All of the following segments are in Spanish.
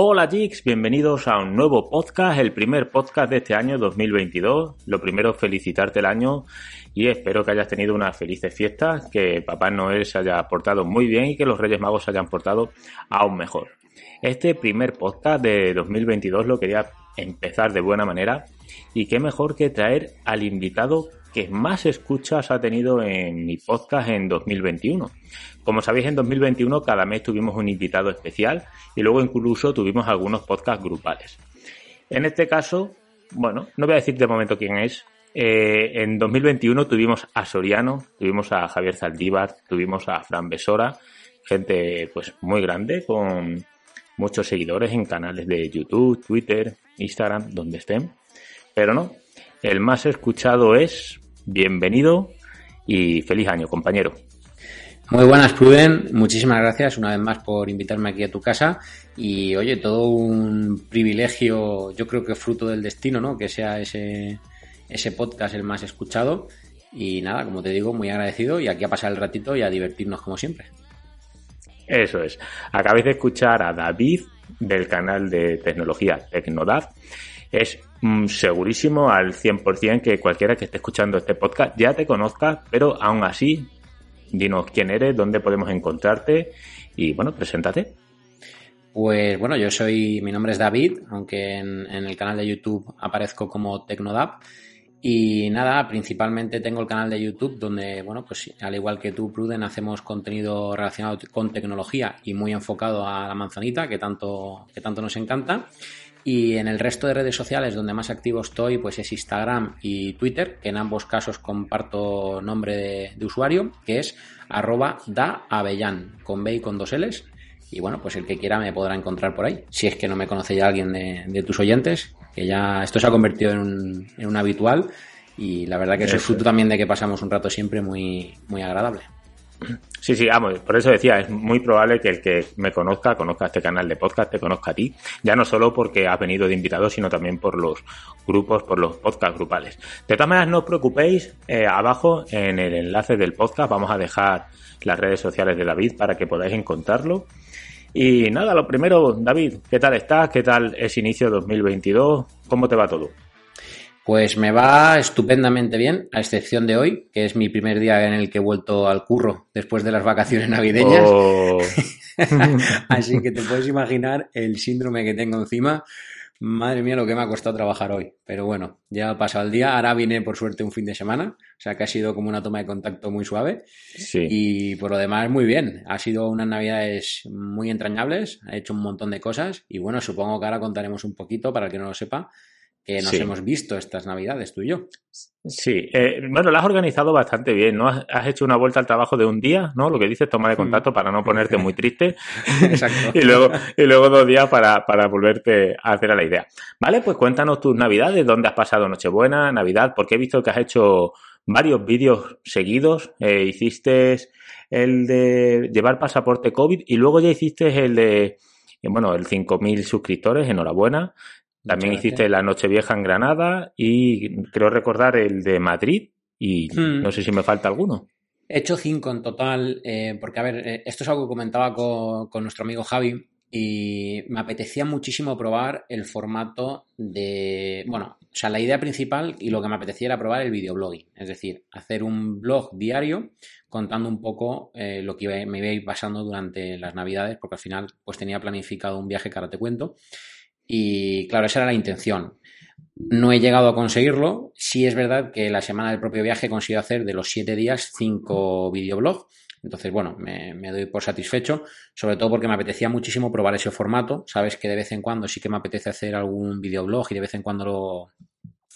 Hola Jigs, bienvenidos a un nuevo podcast, el primer podcast de este año 2022. Lo primero, felicitarte el año y espero que hayas tenido unas felices fiestas, que Papá Noel se haya portado muy bien y que los Reyes Magos se hayan portado aún mejor. Este primer podcast de 2022 lo quería empezar de buena manera y qué mejor que traer al invitado que más escuchas ha tenido en mi podcast en 2021. Como sabéis, en 2021 cada mes tuvimos un invitado especial y luego incluso tuvimos algunos podcasts grupales. En este caso, bueno, no voy a decir de momento quién es. Eh, en 2021 tuvimos a Soriano, tuvimos a Javier Zaldívar, tuvimos a Fran Besora, gente pues muy grande con muchos seguidores en canales de YouTube, Twitter, Instagram, donde estén. Pero no, el más escuchado es bienvenido y feliz año, compañero. Muy buenas, Pruden. Muchísimas gracias una vez más por invitarme aquí a tu casa. Y oye, todo un privilegio, yo creo que fruto del destino, ¿no? Que sea ese, ese podcast el más escuchado. Y nada, como te digo, muy agradecido y aquí a pasar el ratito y a divertirnos como siempre. Eso es. Acabáis de escuchar a David del canal de tecnología Tecnodad. Es mm, segurísimo al 100% que cualquiera que esté escuchando este podcast ya te conozca, pero aún así Dinos quién eres, dónde podemos encontrarte y bueno, preséntate. Pues bueno, yo soy, mi nombre es David, aunque en, el canal de YouTube aparezco como Tecnodap. Y nada, principalmente tengo el canal de YouTube donde, bueno, pues al igual que tú, Pruden, hacemos contenido relacionado con tecnología y muy enfocado a la manzanita, que tanto, que tanto nos encanta. Y en el resto de redes sociales donde más activo estoy, pues es Instagram y Twitter, que en ambos casos comparto nombre de, usuario, que es arroba daavellán, con B y con dos L's. Y bueno, pues el que quiera me podrá encontrar por ahí. Si es que no me conoce ya alguien de, tus oyentes, que ya esto se ha convertido en un, en un habitual. Y la verdad que es el fruto también de que pasamos un rato siempre muy, muy agradable. Sí, sí, vamos, por eso decía, es muy probable que el que me conozca, conozca este canal de podcast, te conozca a ti, ya no solo porque has venido de invitado, sino también por los grupos, por los podcast grupales. De todas maneras, no os preocupéis, eh, abajo en el enlace del podcast vamos a dejar las redes sociales de David para que podáis encontrarlo. Y nada, lo primero, David, ¿qué tal estás? ¿Qué tal es inicio 2022? ¿Cómo te va todo? Pues me va estupendamente bien, a excepción de hoy, que es mi primer día en el que he vuelto al curro después de las vacaciones navideñas. Oh. Así que te puedes imaginar el síndrome que tengo encima. Madre mía, lo que me ha costado trabajar hoy. Pero bueno, ya ha pasado el día. Ahora viene, por suerte, un fin de semana. O sea que ha sido como una toma de contacto muy suave. Sí. Y por lo demás, muy bien. Ha sido unas navidades muy entrañables. Ha hecho un montón de cosas. Y bueno, supongo que ahora contaremos un poquito, para el que no lo sepa, que nos hemos visto estas navidades, tú y yo. Sí, eh, bueno, lo has organizado bastante bien, ¿no? Has, hecho una vuelta al trabajo de un día, ¿no? Lo que dices, toma de mm. contacto para no ponerte muy triste. Exacto. y, luego, y luego dos días para, para volverte a hacer a la idea. Vale, pues cuéntanos tus navidades, dónde has pasado Nochebuena, Navidad, porque he visto que has hecho varios vídeos seguidos. Eh, hiciste el de llevar pasaporte COVID y luego ya hiciste el de, bueno, el 5.000 suscriptores, enhorabuena. También hiciste La Nochevieja en Granada y creo recordar el de Madrid y hmm. no sé si me falta alguno. He hecho cinco en total, eh, porque a ver, eh, esto es algo que comentaba con, nuestro amigo Javi y me apetecía muchísimo probar el formato de, bueno, o sea, la idea principal y lo que me apetecía era probar el videoblogging, es decir, hacer un blog diario contando un poco eh, lo que me iba a ir pasando durante las navidades, porque al final pues tenía planificado un viaje que ahora te cuento y claro, esa era la intención. No he llegado a conseguirlo. Sí es verdad que la semana del propio viaje he conseguido hacer de los siete días cinco videoblogs. Entonces, bueno, me, doy por satisfecho, sobre todo porque me apetecía muchísimo probar ese formato. Sabes que de vez en cuando sí que me apetece hacer algún videoblog y de vez en cuando lo,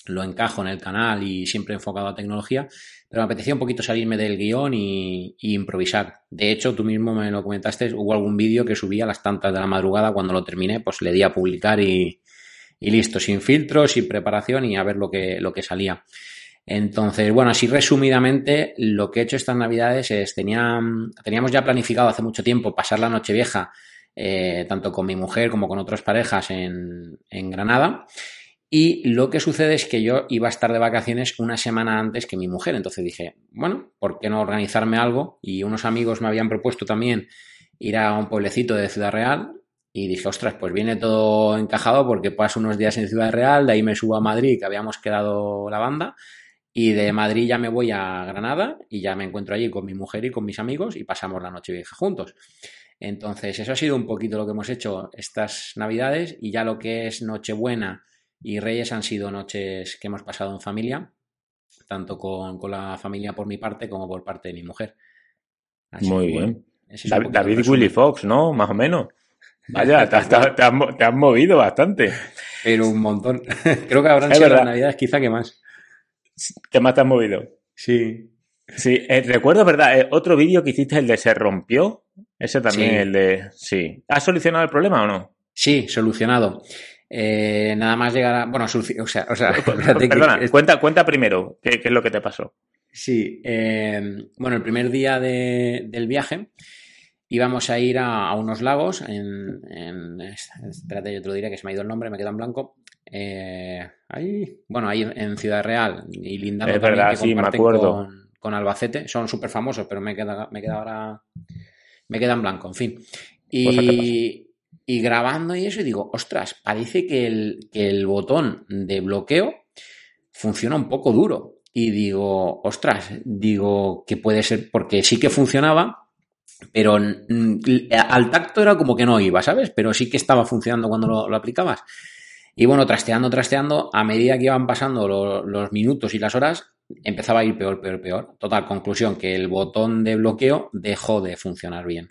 lo encajo en el canal y siempre enfocado a tecnología, pero me apetecía un poquito salirme del guion y, improvisar. De hecho, tú mismo me lo comentaste, hubo algún vídeo que subí a las tantas de la madrugada, cuando lo terminé, pues le di a publicar y, listo, sin filtro, sin preparación y a ver lo que, lo que salía. Entonces, bueno, así resumidamente, lo que he hecho estas navidades es, tenía, teníamos ya planificado hace mucho tiempo pasar la noche vieja, eh, tanto con mi mujer como con otras parejas en Granada. Y lo que sucede es que yo iba a estar de vacaciones una semana antes que mi mujer. Entonces dije, bueno, ¿por qué no organizarme algo? Y unos amigos me habían propuesto también ir a un pueblecito de Ciudad Real. Y dije, ostras, pues viene todo encajado porque paso unos días en Ciudad Real, de ahí me subo a Madrid, que habíamos quedado la banda. Y de Madrid ya me voy a Granada y ya me encuentro allí con mi mujer y con mis amigos y pasamos la noche vieja juntos. Entonces, eso ha sido un poquito lo que hemos hecho estas navidades y ya lo que es Nochebuena y Reyes han sido noches que hemos pasado en familia, tanto con, la familia por mi parte como por parte de mi mujer. Muy bien. David, Willy Fox, ¿no? Más o menos. Vaya, te, has, movido bastante. Pero un montón. Creo que habrán sido las navidades quizá que más. ¿Qué más te has movido? Sí. Sí, eh, recuerdo, ¿verdad? Eh, otro vídeo que hiciste, el de se rompió. Ese también, el de... Sí. ¿Has solucionado el problema o no? Sí, solucionado. Eh, nada más llegar a. Bueno, o sea, o sea Perdona, cuenta, cuenta primero qué, es lo que te pasó. Sí, eh, bueno, el primer día del viaje íbamos a ir a, unos lagos en, Espérate, yo te lo diré que se me ha ido el nombre, me queda en blanco. Eh, ahí, bueno, ahí en Ciudad Real y lindando también que sí, Con, con, Albacete. Son súper famosos, pero me queda, me queda ahora. Me queda en blanco, en fin. Y, y grabando y eso, y digo, ostras, parece que el, que el botón de bloqueo funciona un poco duro. Y digo, ostras, digo que puede ser porque sí que funcionaba, pero al tacto era como que no iba, ¿sabes? Pero sí que estaba funcionando cuando lo, aplicabas. Y bueno, trasteando, trasteando, a medida que iban pasando los minutos y las horas, empezaba a ir peor, peor, peor. Total, conclusión, que el botón de bloqueo dejó de funcionar bien.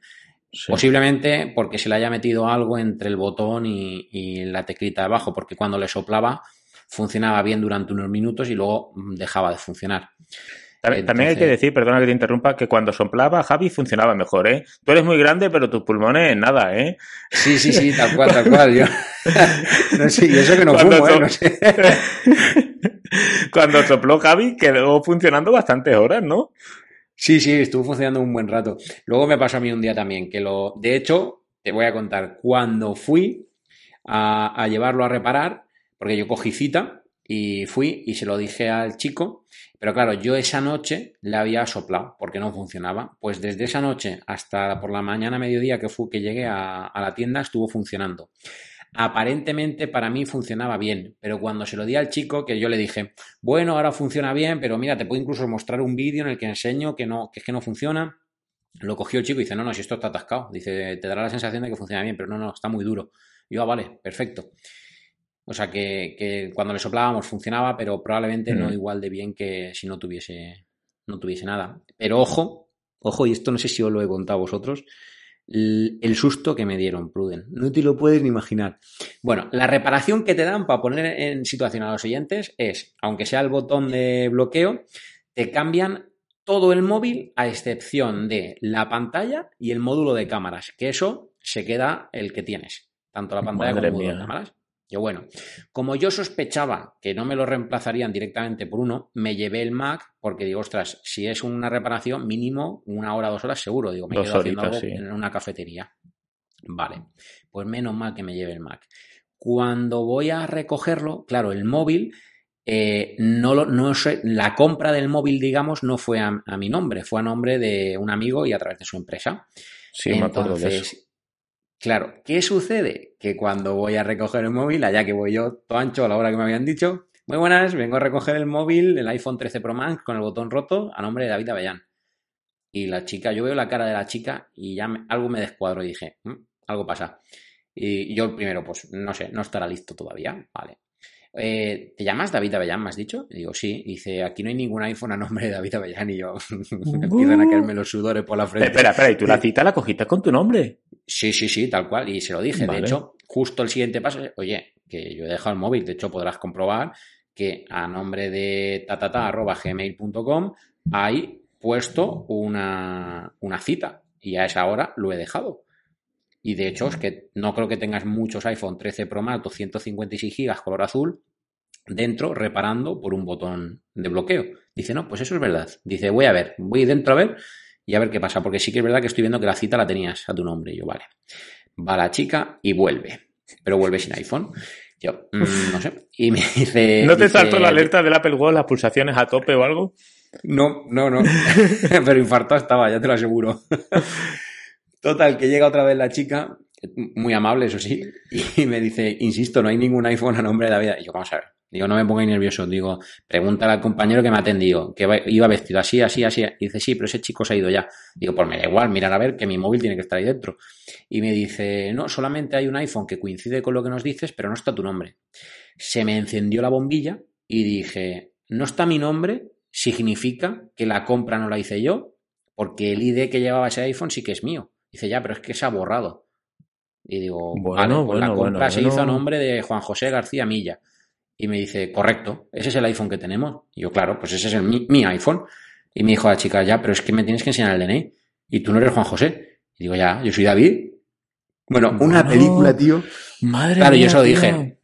Posiblemente porque se le haya metido algo entre el botón y, la teclita de abajo, porque cuando le soplaba funcionaba bien durante unos minutos y luego mm, dejaba de funcionar. También, hay que decir, perdona que te interrumpa, que cuando soplaba Javi funcionaba mejor, ¿eh? Tú eres muy grande, pero tus pulmones nada, ¿eh? Sí, sí, sí, tal cual, tal cual. Yo... no sé, y eso que no fumo, ¿eh? No sé. cuando sopló Javi quedó funcionando bastantes horas, ¿no? Sí, sí, estuvo funcionando un buen rato. Luego me pasó a mí un día también, que lo, de hecho, te voy a contar, cuando fui a, llevarlo a reparar, porque yo cogí cita y fui y se lo dije al chico, pero claro, yo esa noche le había soplado porque no funcionaba. Pues desde esa noche hasta por la mañana, mediodía que, fui, que llegué a, a la tienda, estuvo funcionando. Aparentemente para mí funcionaba bien, pero cuando se lo di al chico, que yo le dije, bueno, ahora funciona bien, pero mira, te puedo incluso mostrar un vídeo en el que enseño que no, que es que no funciona. Lo cogió el chico y dice, no, no, si esto está atascado. Dice, te dará la sensación de que funciona bien, pero no, no, está muy duro. Y yo, ah, vale, perfecto. O sea que, cuando le soplábamos funcionaba, pero probablemente no mm. igual de bien que si no tuviese, no tuviese nada. Pero ojo, ojo, y esto no sé si os lo he contado a vosotros, el susto que me dieron, Pruden. No te lo puedes ni imaginar. Bueno, la reparación que te dan para poner en situación a los oyentes es, aunque sea el botón de bloqueo, te cambian todo el móvil a excepción de la pantalla y el módulo de cámaras, que eso se queda el que tienes, tanto la pantalla como el módulo de cámaras. Yo, bueno, como yo sospechaba que no me lo reemplazarían directamente por uno, me llevé el Mac porque digo, ostras, si es una reparación, mínimo una hora, dos horas seguro. Digo, me quedo haciendo algo en una cafetería. Vale, pues menos mal que me lleve el Mac. Cuando voy a recogerlo, claro, el móvil, eh, no, lo, no sé, la compra del móvil, digamos, no fue a, mi nombre, fue a nombre de un amigo y a través de su empresa. Sí, me acuerdo de eso. Claro, ¿qué sucede? Que cuando voy a recoger el móvil, allá que voy yo todo ancho a la hora que me habían dicho, muy buenas, vengo a recoger el móvil, el iPhone 13 Pro Max con el botón roto a nombre de David Avellán. Y la chica, yo veo la cara de la chica y ya algo me descuadro y dije, mm, algo pasa. Y, yo primero, pues no sé, no estará listo todavía, vale. Eh, ¿Te llamas David Avellán, me has dicho? Y digo, sí. dice, aquí no hay ningún iPhone a nombre de David Avellán. Y yo, me empiezan a caerme los sudores por la frente. Espera, espera, ¿y tú la cita la cogiste con tu nombre? Sí, sí, sí, tal cual. Y se lo dije. De hecho, justo el siguiente paso, oye, que yo he dejado el móvil. De hecho, podrás comprobar que a nombre de tatata.gmail.com hay puesto una, una cita. Y a esa hora lo he dejado. Y de hecho, es que no creo que tengas muchos iPhone 13 Pro Max 256 GB color azul dentro reparando por un botón de bloqueo. Dice, no, pues eso es verdad. Dice, voy a ver, voy dentro a ver y a ver qué pasa, porque sí que es verdad que estoy viendo que la cita la tenías a tu nombre. Y yo, vale. Va la chica y vuelve, pero vuelve sin iPhone. Yo, mm, no sé. Y me dice. ¿No te dice, saltó la alerta del Apple Watch, las pulsaciones a tope o algo? No, no, no. pero infartado estaba, ya te lo aseguro. Total, que llega otra vez la chica, muy amable, eso sí, y me dice, insisto, no hay ningún iPhone a nombre de David. Y yo, vamos a ver. Digo, no me pongáis nervioso. Digo, pregúntale al compañero que me ha atendido, que iba vestido así, así, así. Y dice, sí, pero ese chico se ha ido ya. Digo, pues me da igual, mirar a ver que mi móvil tiene que estar ahí dentro. Y me dice, no, solamente hay un iPhone que coincide con lo que nos dices, pero no está tu nombre. Se me encendió la bombilla y dije, no está mi nombre, significa que la compra no la hice yo, porque el ID que llevaba ese iPhone sí que es mío. Dice, ya, pero es que se ha borrado. Y digo, Bueno, vale, pues bueno, la compra bueno, se hizo a nombre de Juan José García Milla. Y me dice, correcto, ese es el iPhone que tenemos. Y yo, claro, pues ese es el, mi, mi iPhone. Y me dijo la chica, ya, pero es que me tienes que enseñar el DNI. Y tú no eres Juan José. Y digo, ya, yo soy David. Bueno, una película, tío. Madre Claro, mía, yo se lo tío. dije.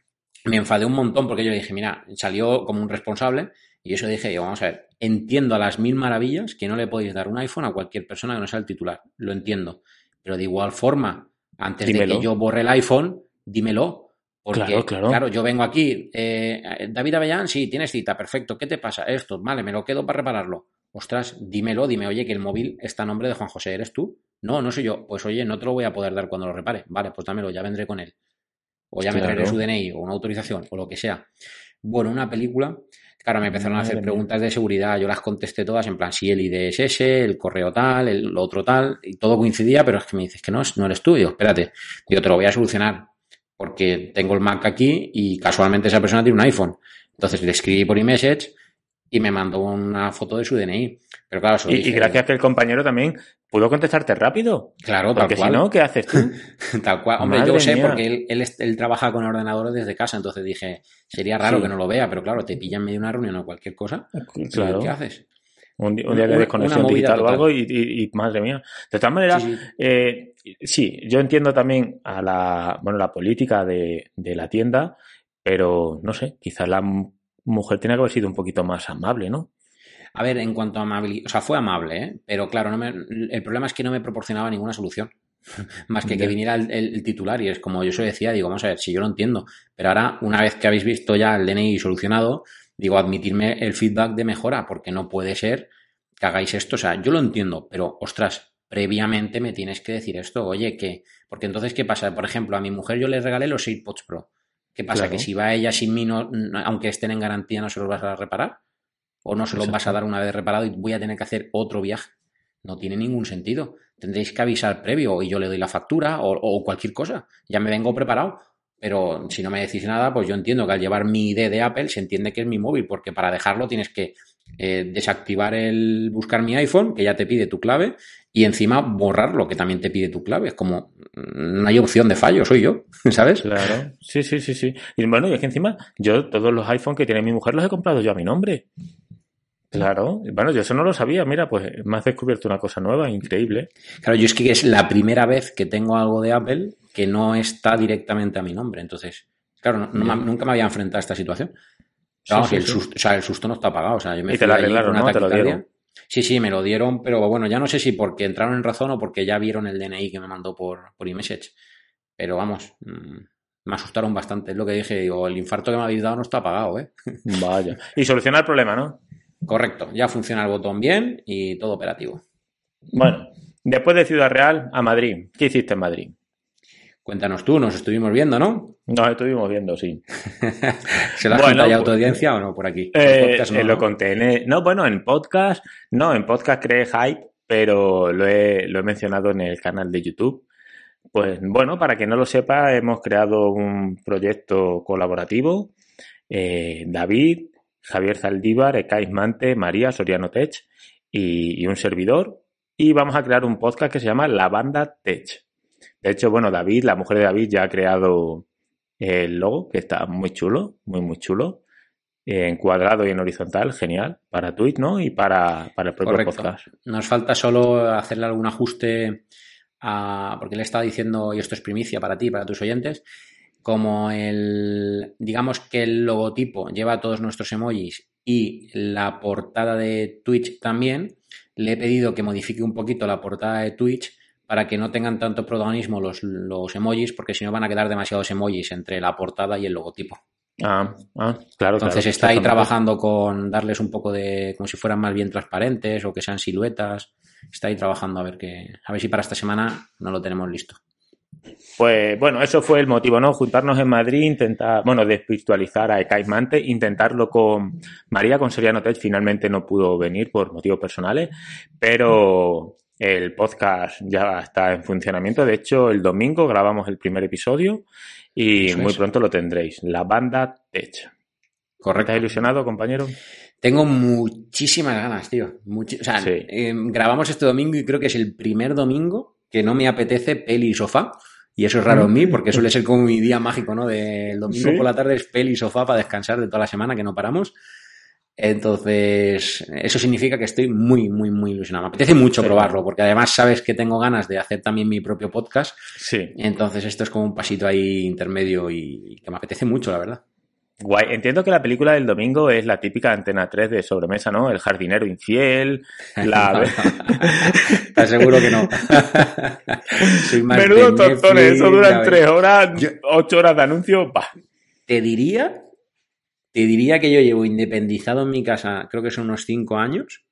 Me enfadé un montón porque yo dije, mira, salió como un responsable. Y yo se lo dije, yo, vamos a ver, entiendo a las mil maravillas que no le podéis dar un iPhone a cualquier persona que no sea el titular. Lo entiendo. Pero de igual forma, antes de que yo borre el iPhone, dímelo. Porque, Claro, claro. yo vengo aquí. eh, David Avellán, sí, tienes cita, perfecto. ¿Qué te pasa? Esto, vale, me lo quedo para repararlo. Ostras, dímelo, dime, oye, que el móvil está a nombre de Juan José, ¿eres tú? No, no soy yo. Pues oye, no te lo voy a poder dar cuando lo repare. Vale, pues dámelo, ya vendré con él. O ya me Claro. traeré su DNI o una autorización o lo que sea. Bueno, una película. Claro, me empezaron a hacer mía. preguntas de seguridad. Yo las contesté todas en plan, sí, el ID es ese, el correo tal, el lo otro tal, y todo coincidía, pero es que me dices que no, no eres tú. Espérate, yo te lo voy a solucionar porque tengo el Mac aquí y casualmente esa persona tiene un iPhone. Entonces le escribí por iMessage y me mandó una foto de su DNI. Pero claro, Y, y gracias que el compañero también pudo contestarte rápido. Claro, tal Porque si cual. no, ¿qué haces tú? Tal cual. Hombre, Madre yo sé mía. porque él, él, trabaja con ordenadores desde casa, entonces dije, sería raro Sí. que no lo vea, pero claro, te pillan medio de una reunión o cualquier cosa. Claro. ¿Qué haces? Un, día de desconexión digital o total. algo y, y- y, madre mía. De todas maneras, Sí, sí. eh, sí, yo entiendo también a la, bueno, la política de, de la tienda, pero no sé, quizás la m- mujer tenía que haber sido un poquito más amable, ¿no? A ver, en cuanto a amabilidad, o sea, fue amable, ¿eh? pero claro, no me- el problema es que no me proporcionaba ninguna solución. Más que que viniera el, el- el titular y es como yo se decía, digo, vamos a ver, si yo lo entiendo, pero ahora, una vez que habéis visto ya el DNI solucionado, digo, admitirme el feedback de mejora, porque no puede ser que hagáis esto, o sea, yo lo entiendo, pero ostras, previamente me tienes que decir esto, oye, que, porque entonces, ¿qué pasa? Por ejemplo, a mi mujer yo le regalé los AirPods Pro. ¿Qué pasa? Claro. Que si va ella sin mí, no- aunque estén en garantía, no se los vas a reparar o no se los vas a dar una vez reparado y voy a tener que hacer otro viaje. No tiene ningún sentido. Tendréis que avisar previo y yo le doy la factura o, o cualquier cosa. Ya me vengo preparado. Pero si no me decís nada, pues yo entiendo que al llevar mi ID de Apple se entiende que es mi móvil, porque para dejarlo tienes que eh, desactivar el buscar mi iPhone, que ya te pide tu clave, y encima borrarlo, que también te pide tu clave. Es como, mm, no hay opción de fallo, soy yo, ¿sabes? Claro, sí, sí, sí, sí. Y bueno, y es que encima, yo todos los iPhones que tiene mi mujer los he comprado yo a mi nombre. Claro, bueno, yo eso no lo sabía, mira, pues me has descubierto una cosa nueva, increíble. Claro, yo es que es la primera vez que tengo algo de Apple que no está directamente a mi nombre. Entonces, claro, no- no nunca me había enfrentado a esta situación. Sí, Vamos, sí, el, susto, o sea, el susto no está pagado. O sea, yo me Y te lo arreglaron, ¿no? Te lo dieron. Sí, sí, me lo dieron, pero bueno, ya no sé si porque entraron en razón o porque ya vieron el DNI que me mandó por, por. Pero vamos, mm, me asustaron bastante. Es lo que dije, digo, el infarto que me habéis dado no está pagado, ¿eh? Vaya. Y soluciona el problema, ¿no? Correcto, ya funciona el botón bien y todo operativo. Bueno, después de Ciudad Real a Madrid. ¿Qué hiciste en Madrid? Cuéntanos tú, nos estuvimos viendo, ¿no? Nos estuvimos viendo, sí. ¿Se la has Bueno, pues- audiencia o no por aquí? Eh, podcast no, eh, lo ¿no? conté. en el- no, bueno, en podcast, no, en podcast creé hype, pero lo he, lo he mencionado en el canal de YouTube. Pues bueno, para quien no lo sepa, hemos creado un proyecto colaborativo. eh, David, Javier Zaldívar, Ekais Mante, María Soriano Tech y, y un servidor. Y vamos a crear un podcast que se llama La Banda Tech. De hecho, bueno, David, la mujer de David, ya ha creado el logo, que está muy chulo, muy, muy chulo en cuadrado y en horizontal, genial, para Twitch, ¿no? Y para, para el propio Correcto. podcast. Nos falta solo hacerle algún ajuste a, porque le estaba diciendo, y esto es primicia para ti, para tus oyentes, como el, digamos que el logotipo lleva todos nuestros emojis y la portada de Twitch también, le he pedido que modifique un poquito la portada de Twitch para que no tengan tanto protagonismo los, los emojis, porque si no van a quedar demasiados emojis entre la portada y el logotipo. Ah, ah claro. Entonces está ahí trabajando con darles un poco de, como si fueran más bien transparentes o que sean siluetas. Está ahí trabajando a ver que, a ver si para esta semana no lo tenemos listo. Pues bueno, eso fue el motivo, ¿no? Juntarnos en Madrid, intentar, bueno, despiritualizar a Mante, intentarlo con María, con Seriano Tech, finalmente no pudo venir por motivos personales, pero el podcast ya está en funcionamiento. De hecho, el domingo grabamos el primer episodio y muy pronto lo tendréis. La banda Tech. Correcto. ¿Estás ilusionado, compañero? Tengo muchísimas ganas, tío. o sea, em, grabamos este domingo y creo que es el primer domingo que no me apetece peli y sofá. Y eso es raro en mí, mm. porque suele ser como mi día mágico, ¿no? Del domingo por la tarde es peli y sofá para descansar de toda la semana, que no paramos. Entonces, eso significa que estoy muy, muy, muy ilusionado. Me apetece mucho probarlo, porque además sabes que tengo ganas de hacer también mi propio podcast. Sí. Entonces, esto es como un pasito ahí intermedio y que me apetece mucho, la verdad. Guay. Entiendo que la película del domingo es la típica Antena 3 de sobremesa, ¿no? El jardinero infiel, la... ¿Estás seguro que no? Soy más Menudo tontones, eso duran tres horas, ocho horas de anuncio, bah. Te diría, te diría que yo llevo independizado en mi casa, creo que son unos cinco años,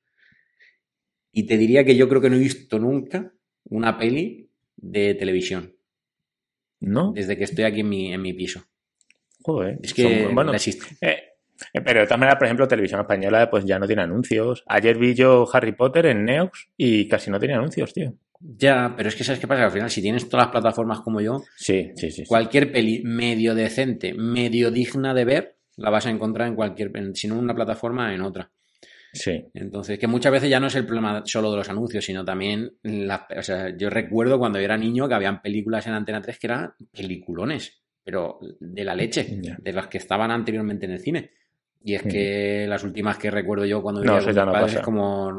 y te diría que yo creo que no he visto nunca una peli de televisión. ¿No? Desde que estoy aquí en mi, en mi piso. Es que bueno, eh, pero de todas maneras, por ejemplo, Televisión Española pues ya no tiene anuncios. Ayer vi yo Harry Potter en Neox y casi no tiene anuncios, tío. Ya, pero es que ¿sabes qué pasa? Al final, si tienes todas las plataformas como yo, sí, sí, sí, cualquier peli medio decente, medio digna de ver, la vas a encontrar en cualquier, si no en una plataforma, en otra. Sí. Entonces, que muchas veces ya no es el problema solo de los anuncios, sino también, o sea, yo recuerdo cuando yo era niño que habían películas en Antena 3 que eran peliculones pero de la leche, de las que estaban anteriormente en el cine. Y es que las últimas que recuerdo yo cuando vivía con mis padres es como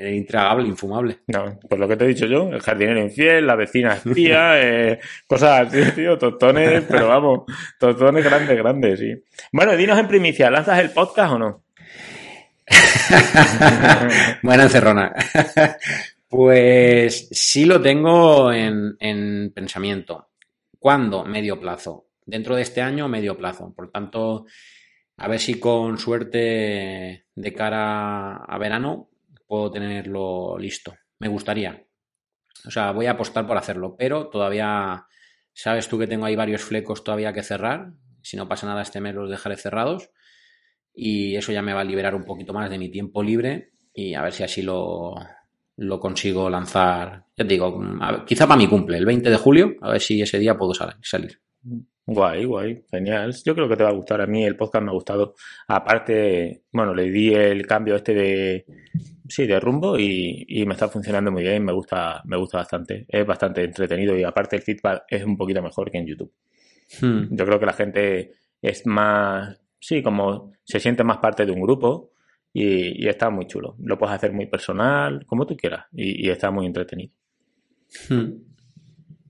intragable, infumable. No, pues lo que te he dicho yo, el jardinero infiel, la vecina espía, eh, cosas así, tío, tostones, pero vamos, tostones grandes, grandes, sí. Bueno, dinos en primicia, ¿lanzas el podcast o no? Buena encerrona. pues sí lo tengo en, en pensamiento. ¿Cuándo? Medio plazo. Dentro de este año, medio plazo. Por tanto, a ver si con suerte de cara a verano puedo tenerlo listo. Me gustaría. O sea, voy a apostar por hacerlo, pero todavía sabes tú que tengo ahí varios flecos todavía que cerrar. Si no pasa nada este mes los dejaré cerrados y eso ya me va a liberar un poquito más de mi tiempo libre y a ver si así lo, lo consigo lanzar, ya te digo, quizá para mi cumple, el 20 de julio, a ver si ese día puedo salir. Guay, guay, genial. Yo creo que te va a gustar. A mí el podcast me ha gustado. Aparte, bueno, le di el cambio este de, sí, de rumbo y, me está funcionando muy bien. Me gusta, me gusta bastante. Es bastante entretenido y aparte el feedback es un poquito mejor que en YouTube. Hmm. Yo creo que la gente es más, sí, como se siente más parte de un grupo y, está muy chulo. Lo puedes hacer muy personal, como tú quieras, y, está muy entretenido. Hmm.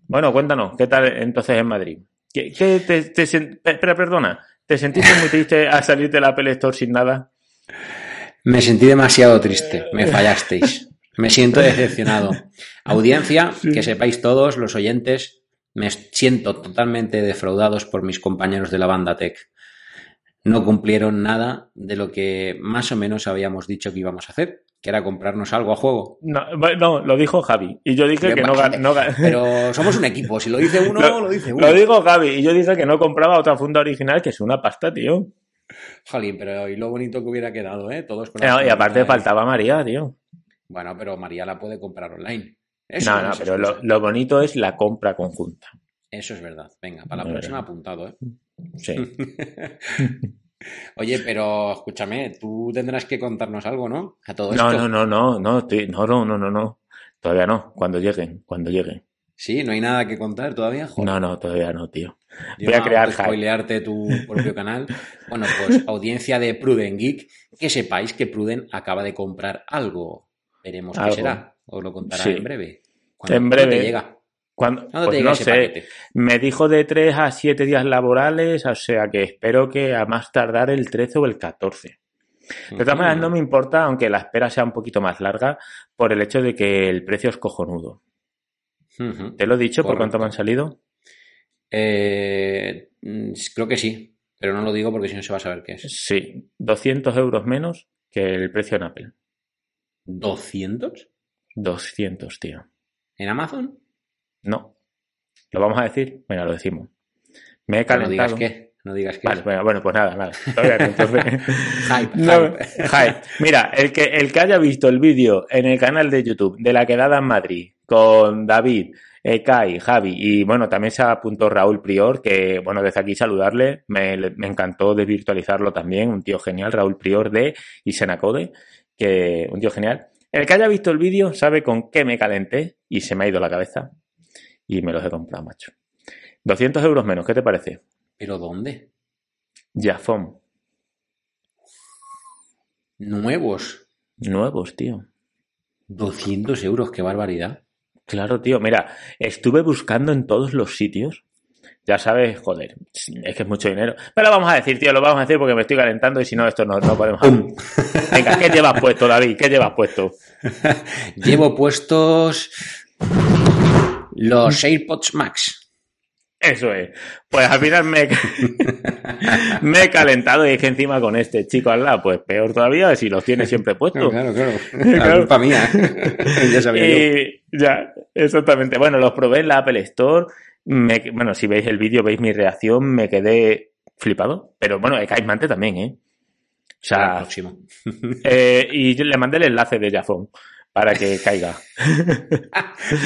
Bueno, cuéntanos, ¿qué tal entonces en Madrid? ¿Qué, te, te espera, perdona, ¿te sentiste muy triste al salir de la Apple Store sin nada? Me sentí demasiado triste, me fallasteis. Me siento decepcionado. Audiencia, que sepáis todos, los oyentes, me siento totalmente defraudados por mis compañeros de la banda Tech no cumplieron nada de lo que más o menos habíamos dicho que íbamos a hacer, que era comprarnos algo a juego. No, lo dijo Javi. Y yo dije que no, no, Pero somos un equipo. Si lo dice uno, lo, dice uno. Lo dijo Javi. Y yo dije que no compraba otra funda original, que es una pasta, tío. Jolín, pero y lo bonito que hubiera quedado, ¿eh? Todos con Y aparte faltaba María, tío. Bueno, pero María la puede comprar online. no, no, pero lo, bonito es la compra conjunta. Eso es verdad. Venga, para la próxima apuntado, ¿eh? Sí. Oye, pero escúchame, tú tendrás que contarnos algo, ¿no? A todo no, esto. No, no, no, no, estoy, no, no, no, no, no, todavía no, cuando lleguen, cuando lleguen. Sí, no hay nada que contar todavía. Joder. No, no, todavía no, tío. Yo Voy a crear spoilearte tu propio canal. Bueno, pues audiencia de Pruden Geek, que sepáis que Pruden acaba de comprar algo. Veremos qué será. Os lo contará sí. en breve. Cuando en breve. Llega. Cuando, ¿Cuándo pues no sé, paquete? me dijo de 3 a 7 días laborales, o sea que espero que a más tardar el 13 o el 14. De todas maneras, no me importa, aunque la espera sea un poquito más larga, por el hecho de que el precio es cojonudo. ¿Te lo he dicho por cuánto me han salido? Eh, mm, creo que sí, pero no lo digo porque si no se va a saber qué es. Sí, 200 euros menos que el precio en Apple. ¿200? 200, tío. ¿En Amazon? No. ¿Lo vamos a decir? Venga, lo decimos. Me he Pero no digas calentado. qué. No digas qué. Vale, bueno, bueno, pues nada, nada. Entonces- Hype, No, hype. hype. Mira, el que, el que haya visto el vídeo en el canal de YouTube de la quedada en Madrid con David, eh, Kai, Javi y bueno, también se apuntó Raúl Prior, que bueno, desde aquí saludarle, me, me encantó desvirtualizarlo también, un tío genial, Raúl Prior de Isenacode, que un tío genial. El que haya visto el vídeo sabe con qué me calenté y se me ha ido la cabeza y me los he comprado, macho. 200 euros menos, ¿qué te parece? ¿Pero dónde? Jafón, Nuevos. nuevos, tío. 200 euros, qué barbaridad. Claro, tío, mira, estuve buscando en todos los sitios. Ya sabes, joder, es que es mucho dinero. Pero lo vamos a decir, tío, lo vamos a decir porque me estoy calentando y si no, esto no, no podemos. Venga, ¿qué llevas puesto, David? ¿Qué llevas puesto? Llevo puestos los AirPods Max. Eso es. Pues al final me, me he calentado y es que encima con este chico al lado, pues peor todavía si los tiene siempre puestos. claro. La Claro. culpa mía. ya sabía yo. Y ya, exactamente. Bueno, los probé en la Apple Store. Me- bueno, si veis el vídeo, veis mi reacción, me quedé flipado. Pero bueno, el Caimante también, ¿eh? O sea, eh, y le mandé el enlace de Jafón para que caiga.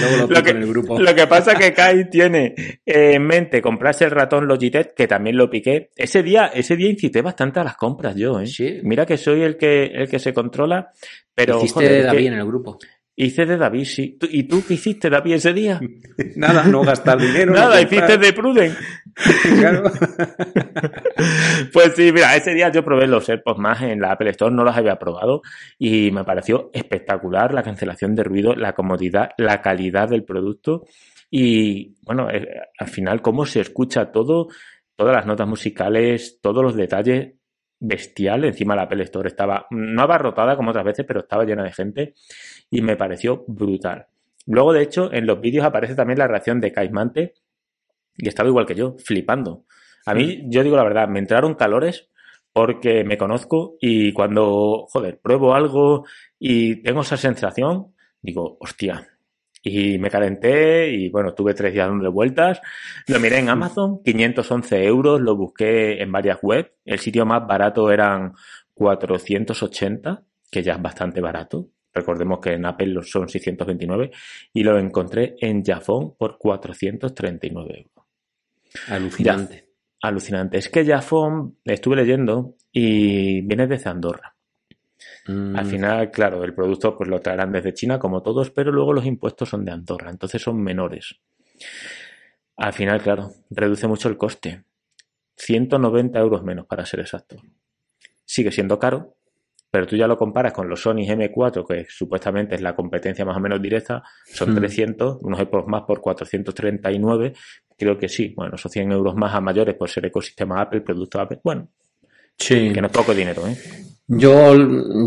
Luego lo, Lo que, en el grupo. lo que pasa es que Kai tiene eh, en mente comprarse el ratón Logitech, que también lo piqué. Ese día, ese día incité bastante a las compras yo, ¿eh? Sí. Mira que soy el que, el que se controla, pero Hiciste joder, que David en el grupo. Hice de David, sí. ¿Tú- ¿Y tú qué hiciste, David, ese día? Nada, no gastar dinero. Nada, hiciste de Pruden. Claro. Pues sí, mira, ese día yo probé los AirPods más en la Apple Store, no los había probado y me pareció espectacular la cancelación de ruido, la comodidad, la calidad del producto y, bueno, eh, al final cómo se escucha todo, todas las notas musicales, todos los detalles bestial. Encima la Apple Store estaba, no abarrotada como otras veces, pero estaba llena de gente y me pareció brutal. Luego, de hecho, en los vídeos aparece también la reacción de Caimante y estaba igual que yo, flipando. A mí, yo digo la verdad, me entraron calores porque me conozco y cuando, joder, pruebo algo y tengo esa sensación, digo, hostia. Y me calenté y bueno, tuve tres días dando vueltas. Lo miré en Amazon, 511 euros, lo busqué en varias webs. El sitio más barato eran 480, que ya es bastante barato. Recordemos que en Apple son 629 y lo encontré en Jafón por 439 euros. Alucinante. Alucinante. Es que Jafón, estuve leyendo y viene desde Andorra. Mm, Al final, claro, el producto pues lo traerán desde China como todos, pero luego los impuestos son de Andorra, entonces son menores. Al final, claro, reduce mucho el coste. 190 euros menos para ser exacto. Sigue siendo caro, pero tú ya lo comparas con los Sony M4, que supuestamente es la competencia más o menos directa, son Hmm. 300, unos AirPods más por 439, creo que sí, bueno, son 100 euros más a mayores por ser ecosistema Apple, producto Apple, bueno, Sí. que no es poco dinero, ¿eh? Yo,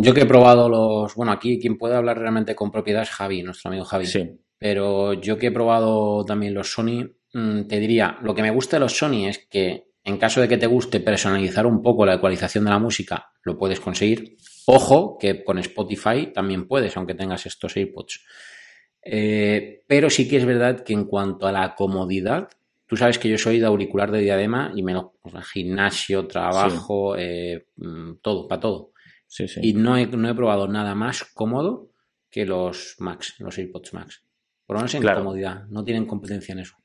yo que he probado los. Bueno, aquí quien puede hablar realmente con propiedad es Javi, nuestro amigo Javi. Sí, Pero yo que he probado también los Sony, mm, te diría, lo que me gusta de los Sony es que en caso de que te guste personalizar un poco la ecualización de la música, lo puedes conseguir. Ojo, que con Spotify también puedes, aunque tengas estos AirPods. Eh, pero sí que es verdad que en cuanto a la comodidad, tú sabes que yo soy de auricular de diadema y me lo pues, gimnasio, trabajo, eh, mm, todo, para todo. sí, sí. Y no he, no he probado nada más cómodo que los Max, los AirPods Max. Por lo menos en Claro. comodidad, no tienen competencia en eso.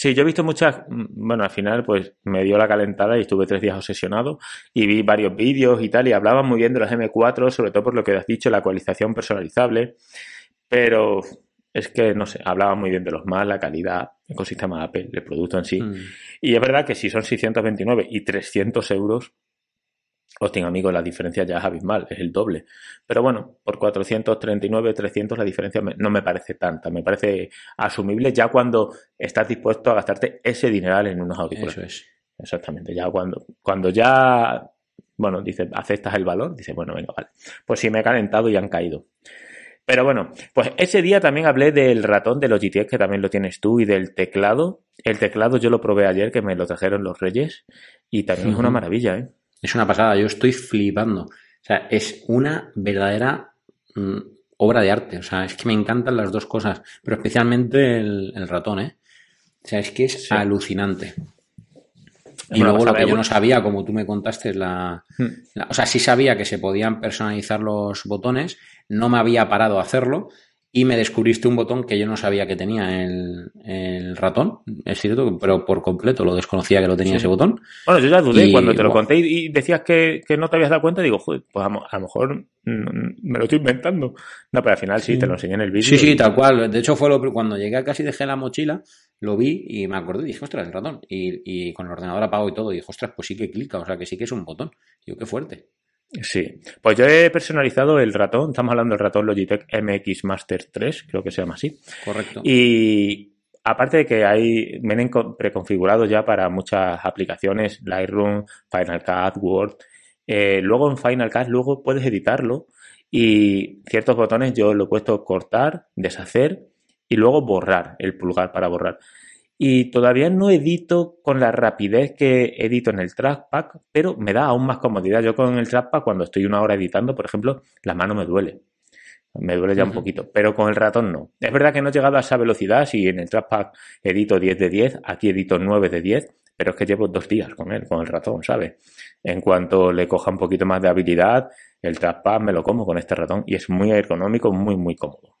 Sí, yo he visto muchas, mm, bueno, al final pues me dio la calentada y estuve tres días obsesionado y vi varios vídeos y tal y hablaban muy bien de los M4, sobre todo por lo que has dicho, la actualización personalizable, pero es que, no sé, hablaban muy bien de los más, la calidad, ecosistema Apple, el producto en sí. Mm. Y es verdad que si son 629 y 300 euros, Hosting, amigo, la diferencia ya es abismal, es el doble. Pero bueno, por 439, 300 la diferencia no me parece tanta, me parece asumible ya cuando estás dispuesto a gastarte ese dineral en unos audífonos. Eso es. Exactamente, ya cuando, cuando ya, bueno, dice, aceptas el valor, dice, bueno, venga, vale. Pues sí me he calentado y han caído. Pero bueno, pues ese día también hablé del ratón de Logitech, que también lo tienes tú, y del teclado. El teclado yo lo probé ayer, que me lo trajeron los Reyes, y también es una maravilla, ¿eh? Es una pasada, yo estoy flipando. O sea, es una verdadera mm, obra de arte. O sea, es que me encantan las dos cosas, pero especialmente el, ratón, ¿eh? O sea, es que es alucinante. Y luego lo que yo no sabía, como tú me contaste, hmm. la, O sea, sí sabía que se podían personalizar los botones, no me había parado a hacerlo, y me descubriste un botón que yo no sabía que tenía el, el ratón, es cierto, pero por completo lo desconocía que lo tenía ese botón. Bueno, yo ya dudé cuando te lo conté y, decías que, que, no te habías dado cuenta, digo, joder, pues a, lo mejor me lo estoy inventando. No, pero al final sí, te lo enseñé en el vídeo. Sí, sí, tal cual. De hecho, fue lo, cuando llegué casi dejé la mochila, lo vi y me acordé y dije, ostras, el ratón. Y, y con el ordenador apago y todo, y dije, ostras, pues sí que clica, o sea que sí que es un botón. Digo, qué fuerte. Sí, pues yo he personalizado el ratón, estamos hablando del ratón Logitech MX Master 3, creo que se llama así. Correcto. Y aparte de que hay, vienen preconfigurados ya para muchas aplicaciones, Lightroom, Final Cut, Word. Eh, luego en Final Cut, luego puedes editarlo y ciertos botones yo lo he puesto cortar, deshacer y luego borrar, el pulgar para borrar y todavía no edito con la rapidez que edito en el trackpad, pero me da aún más comodidad. Yo con el trackpad cuando estoy una hora editando, por ejemplo, la mano me duele. Me duele ya un poquito, pero con el ratón no. Es verdad que no he llegado a esa velocidad, si en el trackpad edito 10 de 10, aquí edito 9 de 10, pero es que llevo dos días con él, con el ratón, ¿sabes? En cuanto le coja un poquito más de habilidad, el trackpad me lo como con este ratón y es muy ergonómico, muy, muy cómodo.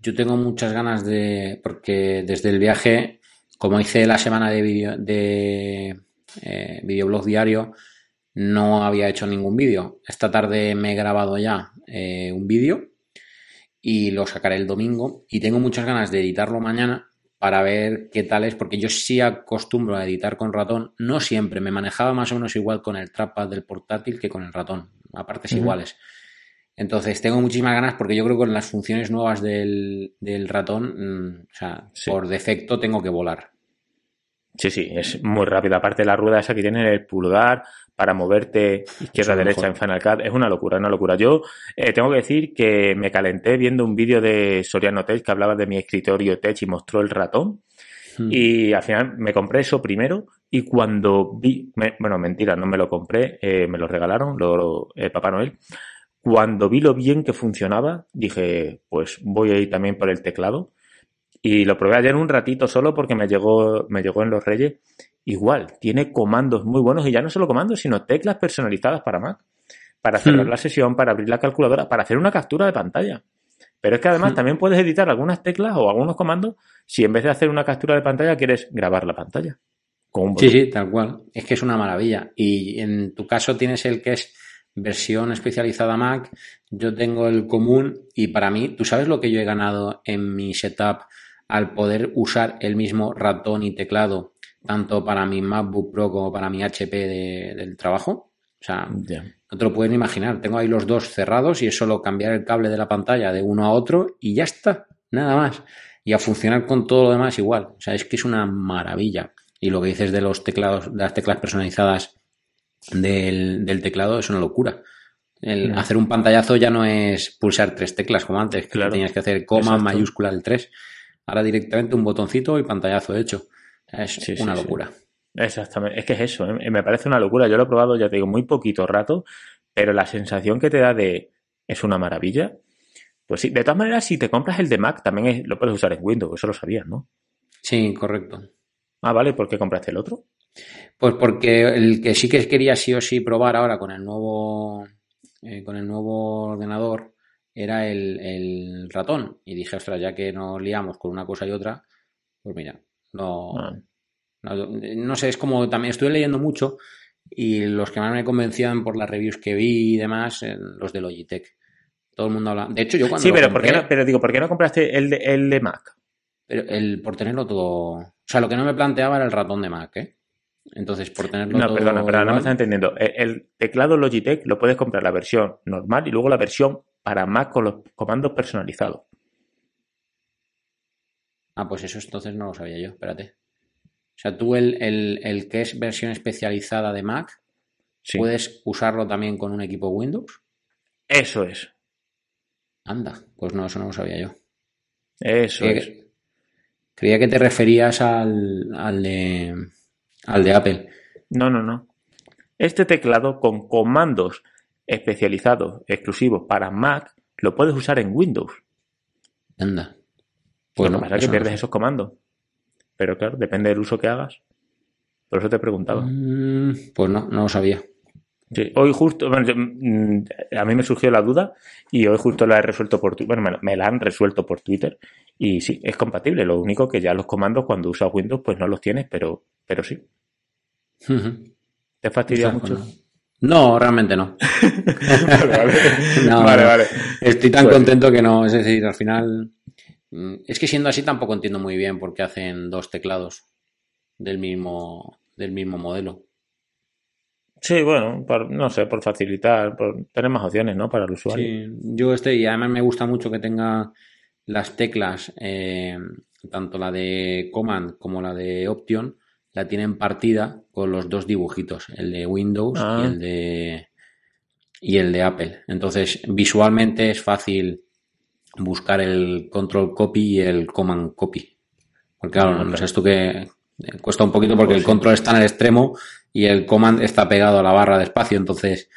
Yo tengo muchas ganas de, porque desde el viaje como hice la semana de vídeo de eh, videoblog diario, no había hecho ningún vídeo. Esta tarde me he grabado ya eh, un vídeo y lo sacaré el domingo. Y tengo muchas ganas de editarlo mañana para ver qué tal es, porque yo sí acostumbro a editar con ratón. No siempre, me manejaba más o menos igual con el trackpad del portátil que con el ratón, a partes iguales. Entonces, tengo muchísimas ganas porque yo creo que con las funciones nuevas del, ratón, mm, o sea, por defecto tengo que volar. Sí, sí, es muy rápido. Aparte de la rueda esa que tiene el pulgar para moverte izquierda a derecha en Final Cut, es una locura, una locura. Yo eh, tengo que decir que me calenté viendo un vídeo de Soriano Tech que hablaba de mi escritorio Tech y mostró el ratón. Hmm. Y al final me compré eso primero y cuando vi, bueno, mentira, no me lo compré, eh, me lo regalaron, lo, eh, Papá Noel. Cuando vi lo bien que funcionaba, dije, pues voy a ir también por el teclado. Y lo probé ayer un ratito solo porque me llegó, me llegó en los Reyes. Igual, tiene comandos muy buenos y ya no solo comandos, sino teclas personalizadas para Mac. Para cerrar hmm. la sesión, para abrir la calculadora, para hacer una captura de pantalla. Pero es que además hmm. también puedes editar algunas teclas o algunos comandos si en vez de hacer una captura de pantalla quieres grabar la pantalla. sí, sí, tal cual. Es que es una maravilla. Y en tu caso tienes el que es versión especializada Mac, yo tengo el común y para mí, ¿tú sabes lo que yo he ganado en mi setup al poder usar el mismo ratón y teclado tanto para mi MacBook Pro como para mi HP del trabajo? O sea, no te lo pueden imaginar. Tengo ahí los dos cerrados y es solo cambiar el cable de la pantalla de uno a otro y ya está, nada más. Y a funcionar con todo lo demás igual. O sea, es que es una maravilla. Y lo que dices de los teclados, de las teclas personalizadas del, teclado es una locura. El hacer un pantallazo ya no es pulsar tres teclas como antes, que tenías que hacer coma, mayúscula, el 3. Ahora directamente un botoncito y pantallazo hecho. Es una locura. Exactamente, es que es eso, ¿eh? me parece una locura. Yo lo he probado, ya te digo, muy poquito rato, pero la sensación que te da de es una maravilla. Pues sí, de todas maneras, si te compras el de Mac, también lo puedes usar en Windows, eso lo sabías, ¿no? Sí, correcto. Ah, vale, ¿por qué compraste el otro? Pues porque el que sí que quería sí o sí probar ahora con el nuevo, eh, con el nuevo ordenador era el, ratón. Y dije, ostras, ya que nos liamos con una cosa y otra, pues mira, no, ah. no, sé, es como también estuve leyendo mucho y los que más me convencían por las reviews que vi y demás, los de Logitech. Todo el mundo habla. De hecho, yo cuando. Sí, pero, ¿por qué no, pero digo, ¿por qué no compraste el de, el de Mac? Pero el, por tenerlo todo. O sea, lo que no me planteaba era el ratón de Mac, ¿eh? Entonces, por tenerlo No, todo perdona, perdona, no me estás entendiendo. El, el teclado Logitech lo puedes comprar la versión normal y luego la versión para Mac con los comandos personalizados. Ah, pues eso entonces no lo sabía yo, espérate. O sea, tú el, el- el que es versión especializada de Mac, Sí. ¿puedes usarlo también con un equipo Windows? Eso es. Anda, pues no, eso no lo sabía yo. Eso Creía es. que, creía que te referías al, al de, al de Apple. No, no, no. Este teclado con comandos especializados, exclusivos para Mac, lo puedes usar en Windows. Anda. Pues lo no, que pasa es que no pierdes esos comandos. Pero claro, depende del uso que hagas. Por eso te preguntaba. Mm, Pues no, no lo sabía. Sí, hoy justo, bueno, mm, a mí me surgió la duda y hoy justo la he resuelto por Twitter, bueno, me, me la han resuelto por Twitter y sí, es compatible. Lo único que ya los comandos cuando usas Windows pues no los tienes, pero, pero sí. ¿Te fastidia mucho? no. No, realmente no. vale, vale. No, vale, no. vale. Estoy tan Pues- contento que no, es decir, al final. mm, Es que siendo así tampoco entiendo muy bien por qué hacen dos teclados del mismo, del mismo modelo. Sí, bueno, por- no sé, por facilitar, por tener más opciones, ¿no? Para el usuario. Sí, yo este, y además me gusta mucho que tenga las teclas, eh, tanto la de Command como la de Option, la tienen partida con los dos dibujitos, el de Windows Ah. y el de y el de Apple. Entonces, visualmente es fácil buscar el control copy y el command copy. Porque claro, no sé esto que eh, cuesta un poquito porque Pues el sí. control está en el extremo y el command está pegado a la barra de espacio. Entonces,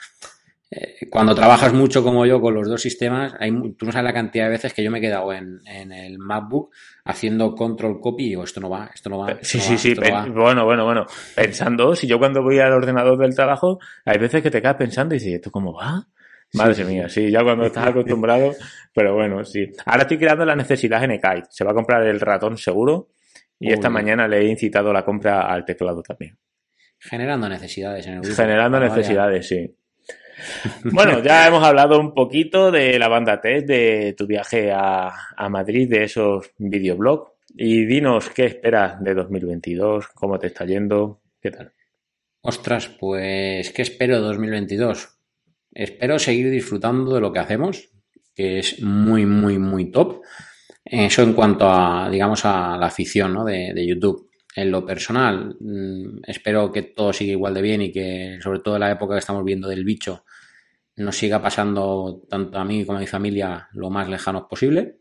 eh, cuando trabajas mucho como yo con los dos sistemas, hay, tú no sabes la cantidad de veces que yo me he quedado en, en el MacBook haciendo control copy y digo, esto no va, esto no va. esto Sí, no sí, va, sí. esto no pe- va". Bueno, bueno, bueno. Pensando, si yo cuando voy al ordenador del trabajo, hay veces que te quedas pensando y dices, ¿esto cómo va? Madre Sí, mía, sí, ya cuando estás acostumbrado, pero bueno, sí. Ahora estoy creando la necesidad en Ekai. Se va a comprar el ratón seguro y esta mañana le he incitado la compra al teclado también. Generando necesidades en el grupo. Generando variar. necesidades, sí. Bueno, ya hemos hablado un poquito de la banda test, de tu viaje a, Madrid, de esos videoblogs. Y dinos qué esperas de 2022, cómo te está yendo, qué tal. Ostras, pues, ¿qué espero de 2022? Espero seguir disfrutando de lo que hacemos, que es muy, muy, muy top. Eso en cuanto a, digamos, a la afición ¿no? de, de YouTube. En lo personal, mm, espero que todo siga igual de bien y que, sobre todo en la época que estamos viendo del bicho, nos siga pasando tanto a mí como a mi familia lo más lejanos posible.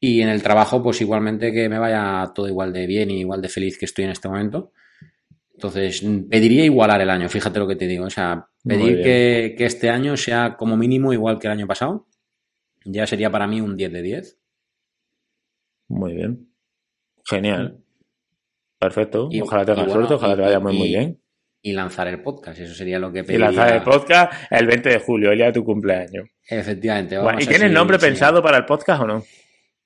Y en el trabajo, pues igualmente que me vaya todo igual de bien y igual de feliz que estoy en este momento. Entonces, mm, pediría igualar el año, fíjate lo que te digo. O sea, pedir que, que este año sea como mínimo igual que el año pasado. Ya sería para mí un 10 de 10. Muy bien. Genial. Perfecto. Y- ojalá tengas bueno, suerte, ojalá y- te vaya muy, y- muy bien. Y lanzar el podcast, eso sería lo que Y pediría. lanzar el podcast el 20 de julio, el día de tu cumpleaños. Efectivamente. Bueno, vamos ¿Y a tienes nombre pensado para el podcast o no?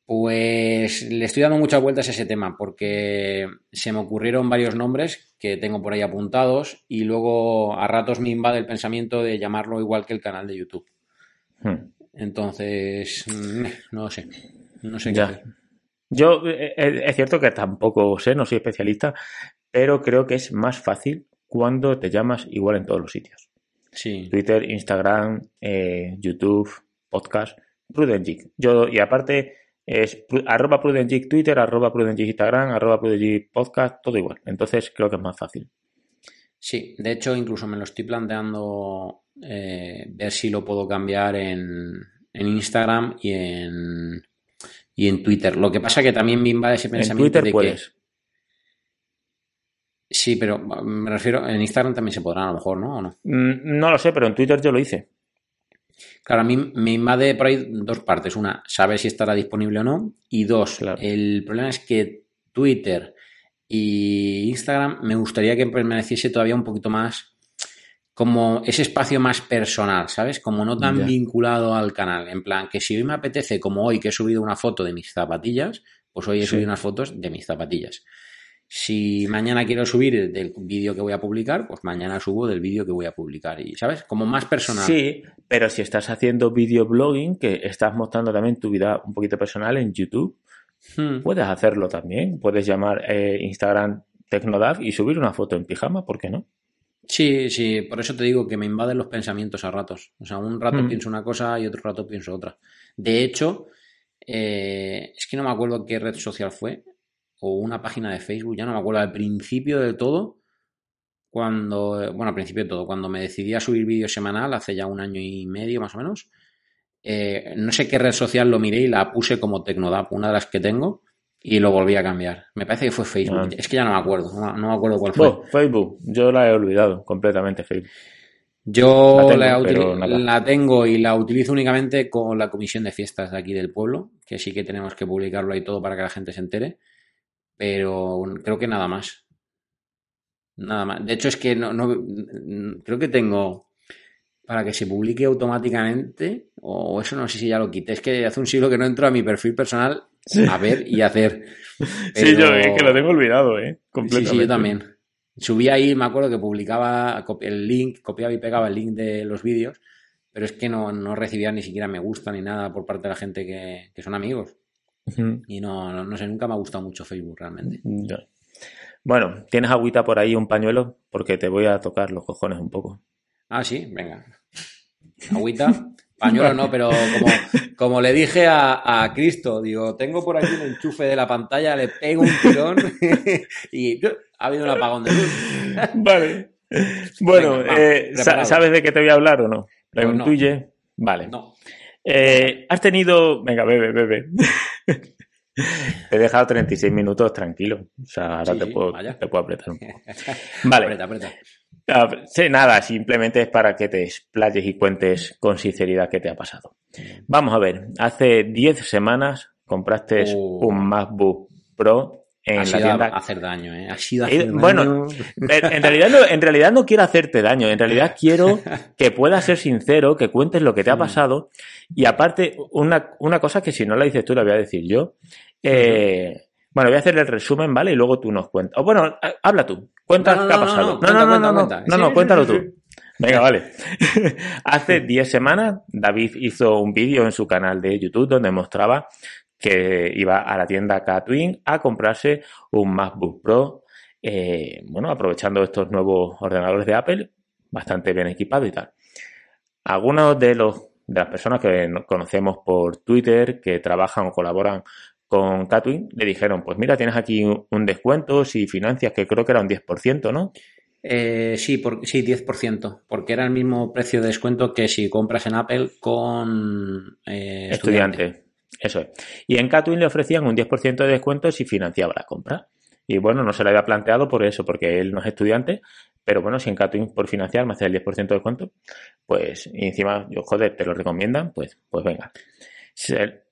Pues le estoy dando muchas vueltas a ese tema porque se me ocurrieron varios nombres que tengo por ahí apuntados y luego a ratos me invade el pensamiento de llamarlo igual que el canal de YouTube. Hmm. Entonces, mm, no sé. No sé qué Ya. hacer. Yo, eh, eh, es cierto que tampoco sé, no soy especialista, pero creo que es más fácil cuando te llamas igual en todos los sitios. Sí. Twitter, Instagram, eh, YouTube, podcast, Prudent Geek. Yo, y aparte, es arroba Twitter, arroba Prudent Geek Instagram, arroba Prudent Geek Podcast, todo igual. Entonces creo que es más fácil. Sí, de hecho, incluso me lo estoy planteando eh, ver si lo puedo cambiar en, en Instagram y en, y en Twitter. Lo que pasa que también me invade ese En pensamiento Twitter de que. Sí, pero me refiero, en Instagram también se podrá, a lo mejor, ¿no? ¿O no? Mm, No lo sé, pero en Twitter yo lo hice. Claro, a mí me invade por ahí dos partes. Una, saber si estará disponible o no. Y dos, Claro. el problema es que Twitter y Instagram me gustaría que permaneciese todavía un poquito más como ese espacio más personal, ¿sabes? Como no tan vinculado al canal. En plan, que si hoy me apetece, como hoy que he subido una foto de mis zapatillas, pues hoy he Sí. subido unas fotos de mis zapatillas. Si mañana quiero subir del vídeo que voy a publicar, pues mañana subo del vídeo que voy a publicar. Y, ¿sabes? Como más personal. Sí, pero si estás haciendo videoblogging, que estás mostrando también tu vida un poquito personal en YouTube, Hmm. puedes hacerlo también. Puedes llamar eh, Instagram Tecnodaf y subir una foto en pijama, ¿por qué no? Sí, sí, por eso te digo que me invaden los pensamientos a ratos. O sea, un rato Mm. pienso una cosa y otro rato pienso otra. De hecho, eh, es que no me acuerdo qué red social fue, o una página de Facebook, ya no me acuerdo, al principio de todo, cuando, bueno, al principio de todo, cuando me decidí a subir vídeo semanal, hace ya un año y medio más o menos, eh, no sé qué red social lo miré y la puse como Tecnodap, una de las que tengo, y lo volví a cambiar. Me parece que fue Facebook, Ah. es que ya no me acuerdo, no, no me acuerdo cuál fue. Oh, Facebook, yo la he olvidado completamente, Facebook. Yo tengo, la tengo y la utilizo únicamente con la comisión de fiestas de aquí del pueblo, que sí que tenemos que publicarlo ahí todo para que la gente se entere, pero creo que nada más. Nada más. De hecho, es que no, no- creo que tengo para que se publique automáticamente, o eso no sé si ya lo quité. Es que hace un siglo que no entro a mi perfil personal a ver y hacer. Sí, yo es que lo tengo olvidado, ¿eh? Sí, Completamente. sí, yo también. Subí ahí, me acuerdo que publicaba el link, copiaba y pegaba el link de los vídeos, pero es que no, no recibía ni siquiera me gusta ni nada por parte de la gente que, que son amigos. Y no, no, no sé, nunca me ha gustado mucho Facebook realmente. Bueno, ¿tienes agüita por ahí, un pañuelo? Porque te voy a tocar los cojones un poco. Ah, sí, venga. Agüita, pañuelo no, pero como, como le dije a, a Cristo, digo, tengo por aquí un enchufe de la pantalla, le pego un tirón y ha habido un apagón de luz. Vale. Bueno, Venga, vamos, eh. ¿sabes de qué te voy a hablar o no? ¿Lo Pues no. Vale. No. Eh, has tenido. Venga, bebe, bebe. te he dejado 36 minutos tranquilo. O sea, ahora Sí, te, sí, puedo, te puedo apretar un poco. Vale. Aprieta, aprieta. Ah, sí, nada, simplemente es para que te explayes y cuentes con sinceridad qué te ha pasado. Vamos a ver, hace 10 semanas compraste Oh. un MacBook Pro en ha la sido tienda. a hacer daño, ¿eh? Ha sido a Eh, hacer bueno, daño. En realidad, no, en realidad no quiero hacerte daño, en realidad quiero que puedas ser sincero, que cuentes lo que te ha Mm. pasado y aparte, una, una cosa que si no la dices tú la voy a decir yo. Eh, bueno, voy a hacer el resumen, ¿vale? Y luego tú nos cuentas. O bueno, ha- habla tú, cuenta No, no, qué ha no, pasado. no, No, cuenta, no, no, cuenta, no, no, cuenta. no, cuéntalo tú. Venga, vale. Hace 10 semanas David hizo un vídeo en su canal de YouTube donde mostraba que iba a la tienda Catwin a comprarse un MacBook Pro, eh, bueno, aprovechando estos nuevos ordenadores de Apple, bastante bien equipado y tal. Algunos de los de las personas que conocemos por Twitter, que trabajan o colaboran con Catwin, le dijeron, pues mira, tienes aquí un un descuento si financias, que creo que era un 10%, ¿no? Eh, sí, por, sí, 10%, porque era el mismo precio de descuento que si compras en Apple con eh, estudiante. Eso es. Y en Catwin le ofrecían un 10% de descuento si financiaba la compra. Y bueno, no se lo había planteado por eso, porque él no es estudiante, pero bueno, si en Catwin por financiar me hace el 10% de descuento, pues y encima, yo, joder, te lo recomiendan, pues, pues venga. Se-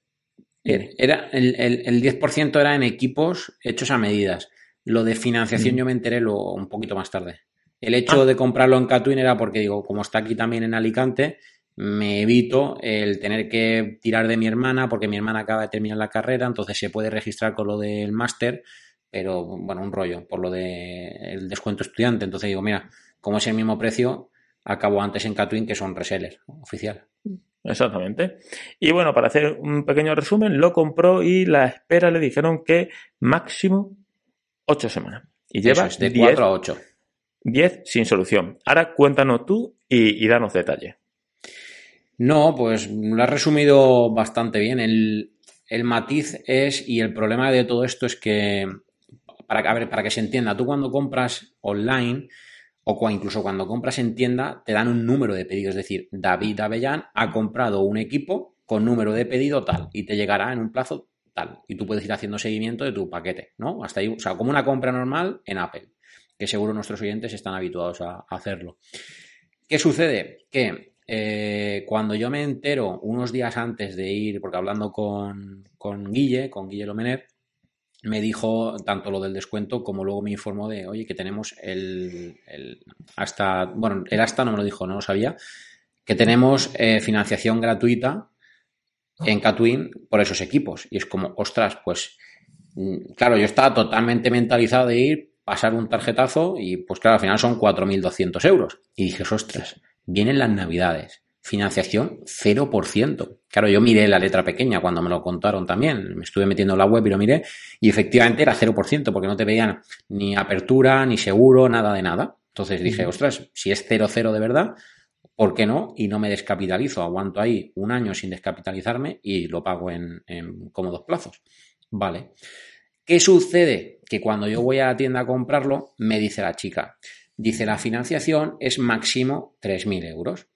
Bien, Era, el, el, el 10% era en equipos hechos a medidas. Lo de financiación Mm. yo me enteré lo, un poquito más tarde. El hecho Ah. de comprarlo en Catwin era porque, digo, como está aquí también en Alicante, me evito el tener que tirar de mi hermana, porque mi hermana acaba de terminar la carrera, entonces se puede registrar con lo del máster, pero bueno, un rollo, por lo del descuento estudiante. Entonces digo, mira, como es el mismo precio, acabo antes en Catwin, que son resellers, oficial. Exactamente. Y bueno, para hacer un pequeño resumen, lo compró y la espera le dijeron que máximo 8 semanas. Y lleva es, de 10, 4 a 8. 10 sin solución. Ahora cuéntanos tú y, y danos detalles. No, pues lo has resumido bastante bien. El, el matiz es, y el problema de todo esto es que, para, para que se entienda, tú cuando compras online o incluso cuando compras en tienda, te dan un número de pedido. Es decir, David Avellán ha comprado un equipo con número de pedido tal y te llegará en un plazo tal. Y tú puedes ir haciendo seguimiento de tu paquete, ¿no? Hasta ahí, o sea, como una compra normal en Apple, que seguro nuestros oyentes están habituados a, a hacerlo. ¿Qué sucede? Que eh, cuando yo me entero unos días antes de ir, porque hablando con, con Guille, con Guille Lomener, me dijo tanto lo del descuento como luego me informó de, oye, que tenemos el, el hasta, bueno, el hasta no me lo dijo, no lo sabía, que tenemos eh, financiación gratuita en Catwin por esos equipos. Y es como, ostras, pues, mm, claro, yo estaba totalmente mentalizado de ir, pasar un tarjetazo y pues claro, al final son 4.200 euros. Y dije, ostras, vienen las navidades, financiación 0%, Claro, yo miré la letra pequeña cuando me lo contaron también. Me estuve metiendo en la web y lo miré. Y efectivamente era 0%, porque no te veían ni apertura, ni seguro, nada de nada. Entonces dije, ostras, si es 0,0 de verdad, ¿por qué no? Y no me descapitalizo. Aguanto ahí un año sin descapitalizarme y lo pago en, en cómodos plazos. Vale. ¿Qué sucede? Que cuando yo voy a la tienda a comprarlo, me dice la chica, dice la financiación es máximo 3.000 euros.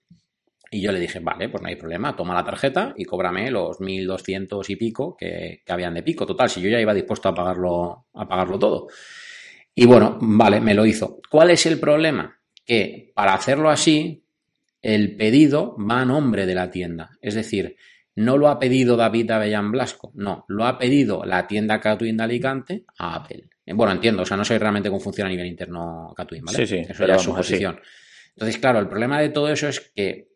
Y yo le dije, vale, pues no hay problema, toma la tarjeta y cóbrame los 1.200 y pico que, que, habían de pico. Total, si yo ya iba dispuesto a pagarlo, a pagarlo todo. Y bueno, vale, me lo hizo. ¿Cuál es el problema? Que para hacerlo así, el pedido va a nombre de la tienda. Es decir, no lo ha pedido David Avellán Blasco, no, lo ha pedido la tienda Catwin de Alicante a Apple. Bueno, entiendo, o sea, no sé realmente cómo funciona a nivel interno Catwin, ¿vale? Sí, sí, eso ya es su posición. Entonces, claro, el problema de todo eso es que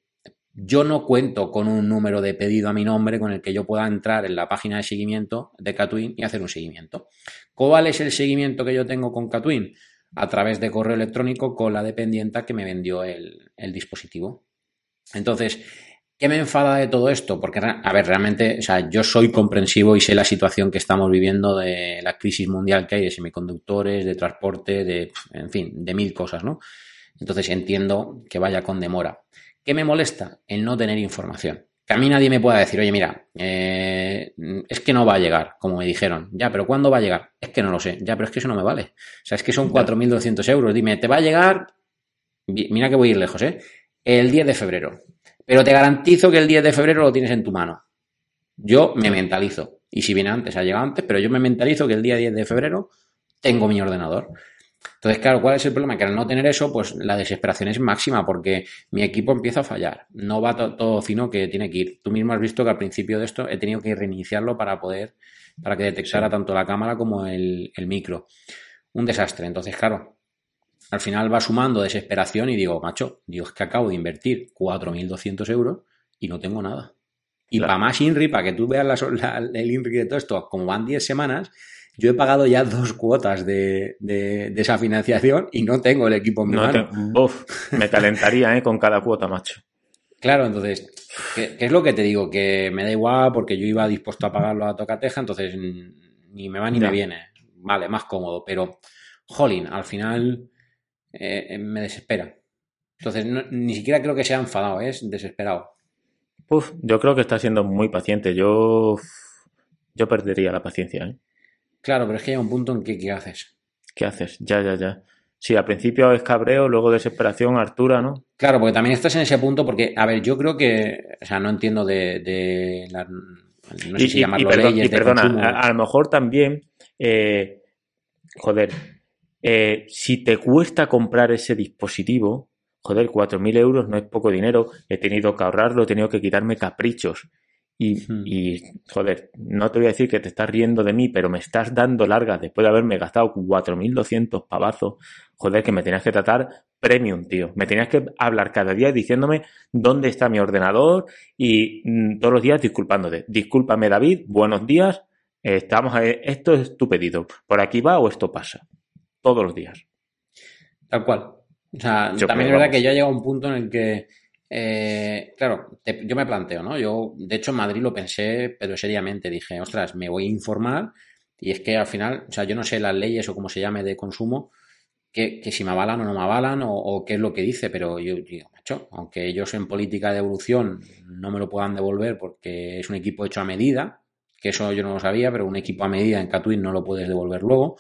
yo no cuento con un número de pedido a mi nombre con el que yo pueda entrar en la página de seguimiento de Catwin y hacer un seguimiento. ¿Cuál es el seguimiento que yo tengo con Catwin? A través de correo electrónico con la dependienta que me vendió el, el dispositivo. Entonces, ¿Qué me enfada de todo esto? Porque, a ver, realmente, o sea, yo soy comprensivo y sé la situación que estamos viviendo de la crisis mundial que hay de semiconductores, de transporte, de, en fin, de mil cosas, ¿no? Entonces entiendo que vaya con demora. ¿Qué me molesta? El no tener información. Que a mí nadie me pueda decir, oye, mira, eh, es que no va a llegar, como me dijeron. Ya, pero ¿cuándo va a llegar? Es que no lo sé. Ya, pero es que eso no me vale. O sea, es que son 4.200 euros. Dime, ¿te va a llegar? Mira que voy a ir lejos, ¿eh? El 10 de febrero. Pero te garantizo que el 10 de febrero lo tienes en tu mano. Yo me mentalizo. Y si viene antes, ha llegado antes, pero yo me mentalizo que el día 10 de febrero tengo mi ordenador. Entonces, claro, ¿cuál es el problema? Que al no tener eso, pues la desesperación es máxima porque mi equipo empieza a fallar. No va todo sino que tiene que ir. Tú mismo has visto que al principio de esto he tenido que reiniciarlo para poder, para que detectara tanto la cámara como el, el micro. Un desastre. Entonces, claro, al final va sumando desesperación y digo, macho, Dios que acabo de invertir 4.200 euros y no tengo nada. Y claro. para más INRI, para que tú veas la, la, el INRI de todo esto, como van 10 semanas, yo he pagado ya dos cuotas de, de, de esa financiación y no tengo el equipo en mi no mano. te, bof, me calentaría ¿eh? con cada cuota, macho. Claro, entonces, ¿qué, ¿qué, es lo que te digo? Que me da igual porque yo iba dispuesto a pagarlo a tocateja, entonces ni me va ni me viene. Vale, más cómodo, pero, jolín, al final eh, me desespera. Entonces, no, ni siquiera creo que sea enfadado, es desesperado. Uf, yo creo que está siendo muy paciente. Yo, yo perdería la paciencia. ¿eh? Claro, pero es que hay un punto en que ¿qué haces? ¿Qué haces? Ya, ya, ya. Sí, al principio es cabreo, luego desesperación, Artura, ¿no? Claro, porque también estás en ese punto, porque, a ver, yo creo que, o sea, no entiendo de, de la, no sé y, si llamarlo y, perdón, leyes y perdona, de a, a, lo mejor también, eh, joder, eh, si te cuesta comprar ese dispositivo, joder, 4.000 euros no es poco dinero, he tenido que ahorrarlo, he tenido que quitarme caprichos. Y, hmm. y, joder, no te voy a decir que te estás riendo de mí, pero me estás dando largas después de haberme gastado 4.200 pavazos. Joder, que me tenías que tratar premium, tío. Me tenías que hablar cada día diciéndome dónde está mi ordenador y mmm, todos los días disculpándote. Discúlpame, David, buenos días. Eh, estamos a, esto es tu pedido. ¿Por aquí va o esto pasa? Todos los días. Tal cual. O sea, yo también es verdad vamos. que ya llega un punto en el que eh, claro, te, yo me planteo, ¿no? Yo, de hecho, en Madrid lo pensé, pero seriamente dije, ostras, me voy a informar y es que al final, o sea, yo no sé las leyes o cómo se llame de consumo, que, que si me avalan o no me avalan o, o, qué es lo que dice, pero yo digo, macho, aunque ellos en política de evolución no me lo puedan devolver porque es un equipo hecho a medida, que eso yo no lo sabía, pero un equipo a medida en Catwin no lo puedes devolver luego.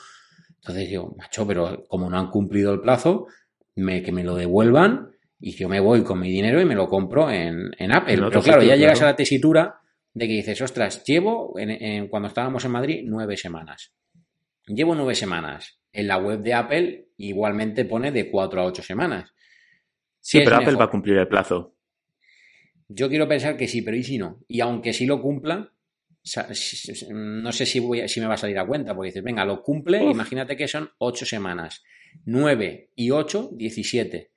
Entonces digo, macho, pero como no han cumplido el plazo, me, que me lo devuelvan y yo me voy con mi dinero y me lo compro en, en Apple. No, Pero claro, ya llegas claro. a la tesitura de que dices, ostras, llevo, en, en, cuando estábamos en Madrid, nueve semanas. Llevo nueve semanas. En la web de Apple igualmente pone de cuatro a ocho semanas. Sí, pero Apple va a cumplir el plazo. Yo quiero pensar que sí, pero ¿y si no? Y aunque sí lo cumpla, no sé si, voy, si me va a salir a cuenta, porque dices, venga, lo cumple, Uf. imagínate que son ocho semanas. nueve y ocho, diecisiete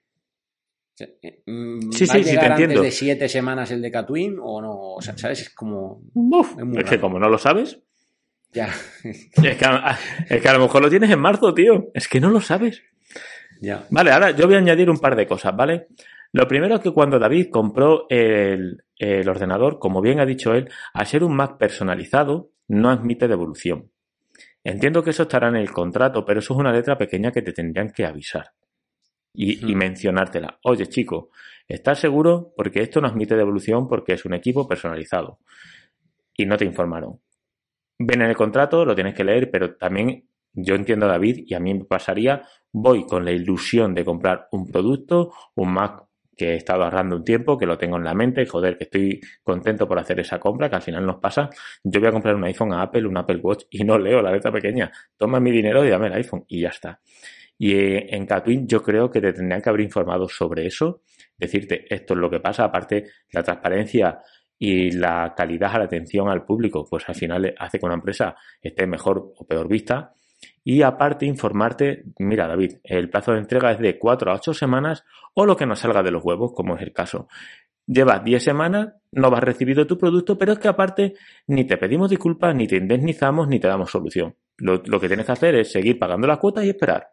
Mm, sí, sí, sí, te entiendo. de siete semanas el de Catwin o no? O sea, ¿sabes? Es como. Uf, es, es que como no lo sabes. Ya. es, que a, es que a lo mejor lo tienes en marzo, tío. Es que no lo sabes. Ya. Vale, ahora yo voy a añadir un par de cosas, ¿vale? Lo primero es que cuando David compró el, el ordenador, como bien ha dicho él, al ser un Mac personalizado, no admite devolución. Entiendo que eso estará en el contrato, pero eso es una letra pequeña que te tendrían que avisar y, y mencionártela. Oye, chico, ¿estás seguro? Porque esto no admite devolución porque es un equipo personalizado. Y no te informaron. Ven en el contrato, lo tienes que leer, pero también yo entiendo a David y a mí me pasaría, voy con la ilusión de comprar un producto, un Mac que he estado ahorrando un tiempo, que lo tengo en la mente, joder, que estoy contento por hacer esa compra, que al final nos pasa. Yo voy a comprar un iPhone a Apple, un Apple Watch, y no leo la letra pequeña. Toma mi dinero y dame el iPhone, y ya está. Y eh, en Catwin yo creo que te tendrían que haber informado sobre eso, decirte esto es lo que pasa, aparte la transparencia y la calidad a la atención al público, pues al final hace que una empresa esté mejor o peor vista. Y aparte informarte, mira David, el plazo de entrega es de 4 a 8 semanas o lo que nos salga de los huevos, como es el caso. Llevas 10 semanas, no has recibido tu producto, pero es que aparte ni te pedimos disculpas, ni te indemnizamos, ni te damos solución. Lo, lo que tienes que hacer es seguir pagando las cuotas y esperar.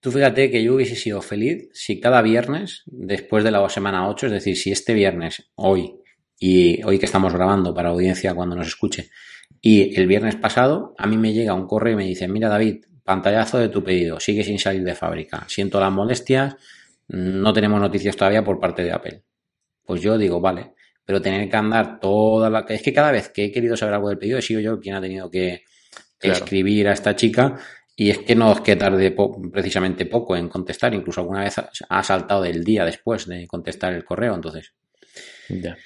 Tú fíjate que yo hubiese sido feliz si cada viernes, después de la semana 8, es decir, si este viernes, hoy, y hoy que estamos grabando para audiencia cuando nos escuche, y el viernes pasado a mí me llega un correo y me dice, mira David, pantallazo de tu pedido, sigue sin salir de fábrica, siento las molestias, no tenemos noticias todavía por parte de Apple. Pues yo digo, vale, pero tener que andar toda la... Es que cada vez que he querido saber algo del pedido he sido yo quien ha tenido que Claro. escribir a esta chica y es que no es que tarde po- precisamente poco en contestar, incluso alguna vez ha- ha saltado del día después de contestar el correo, entonces Ya.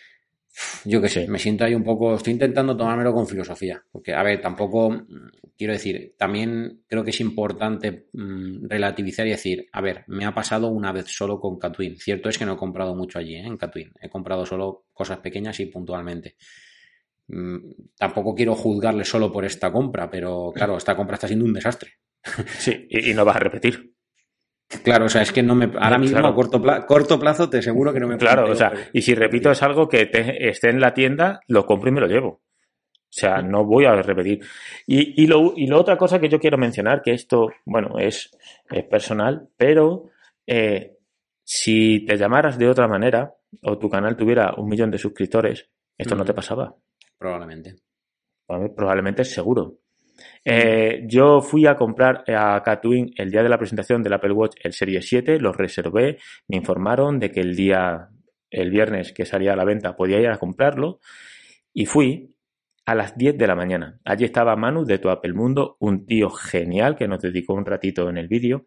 Yo qué sé, me siento ahí un poco, estoy intentando tomármelo con filosofía, porque a ver, tampoco, mm, quiero decir, también creo que es importante mm, relativizar y decir, a ver, me ha pasado una vez solo con Catwin, cierto es que no he comprado mucho allí, ¿eh? en Catwin, he comprado solo cosas pequeñas y puntualmente. Mm, Tampoco quiero juzgarle solo por esta compra, pero claro, esta compra está siendo un desastre. Sí, y, y no vas a repetir. Claro, o sea, es que no me. Ahora mismo Claro. a corto, pla- corto plazo te aseguro que no me Claro, o sea, y si repito es algo que te- esté en la tienda, lo compro y me lo llevo. O sea, no voy a repetir. Y, y, lo, y otra cosa que yo quiero mencionar, que esto, bueno, es, es personal, pero eh, si te llamaras de otra manera o tu canal tuviera un millón de suscriptores, esto no te pasaba. Probablemente. Probablemente es seguro. Eh, yo fui a comprar a Catwin el día de la presentación del Apple Watch el Serie 7, lo reservé, me informaron de que el día, el viernes que salía a la venta podía ir a comprarlo y fui a las 10 de la mañana. Allí estaba Manu de Tu Apple Mundo, un tío genial que nos dedicó un ratito en el vídeo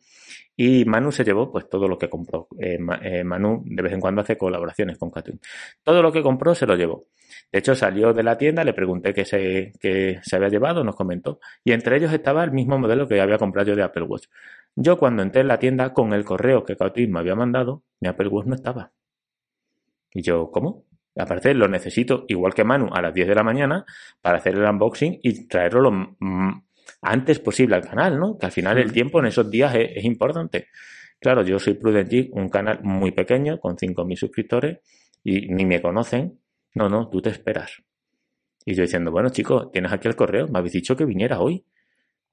y Manu se llevó pues todo lo que compró. Eh, eh, Manu de vez en cuando hace colaboraciones con Catwin. Todo lo que compró se lo llevó. De hecho, salió de la tienda, le pregunté qué se, qué se había llevado, nos comentó. Y entre ellos estaba el mismo modelo que había comprado yo de Apple Watch. Yo cuando entré en la tienda con el correo que Catwin me había mandado, mi Apple Watch no estaba. Y yo, ¿cómo? Aparte, lo necesito, igual que Manu, a las 10 de la mañana para hacer el unboxing y traerlo lo antes posible al canal, ¿no? Que al final el Mm. tiempo en esos días es, es importante. Claro, yo soy Prudent Geek, un canal muy pequeño, con 5.000 suscriptores, y ni me conocen. No, no, tú te esperas. Y yo diciendo, bueno, chicos, tienes aquí el correo, me habéis dicho que viniera hoy.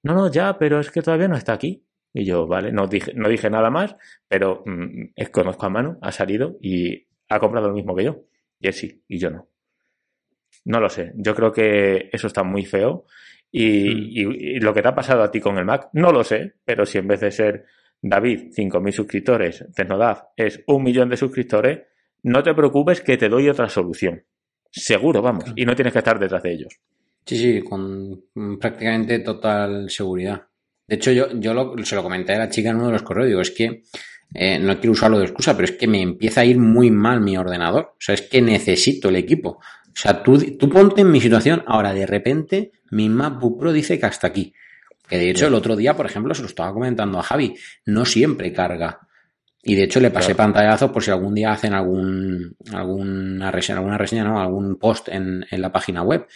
No, no, ya, pero es que todavía no está aquí. Y yo, vale, no dije, no dije nada más, pero mm, es- conozco a Manu, ha salido y ha comprado lo mismo que yo. Y él sí, y yo no. No lo sé, yo creo que eso está muy feo. Y, Mm. y- y lo que te ha pasado a ti con el Mac, no lo sé, pero si en vez de ser David, 5.000 suscriptores, Tecnodav es un millón de suscriptores, no te preocupes que te doy otra solución. Seguro, vamos, y no tienes que estar detrás de ellos. Sí, sí, con prácticamente total seguridad. De hecho, yo, yo lo- se lo comenté a la chica en uno de los correos. Digo, es que eh, no quiero usarlo de excusa, pero es que me empieza a ir muy mal mi ordenador. O sea, es que necesito el equipo. O sea, tú, tú ponte en mi situación. Ahora, de repente, mi MacBook Pro dice que hasta aquí. Que de hecho, el otro día, por ejemplo, se lo estaba comentando a Javi. No siempre carga. Y de hecho le pasé Claro. pantallazos por si algún día hacen algún, alguna reseña, alguna reseña, no, algún post en, en la página web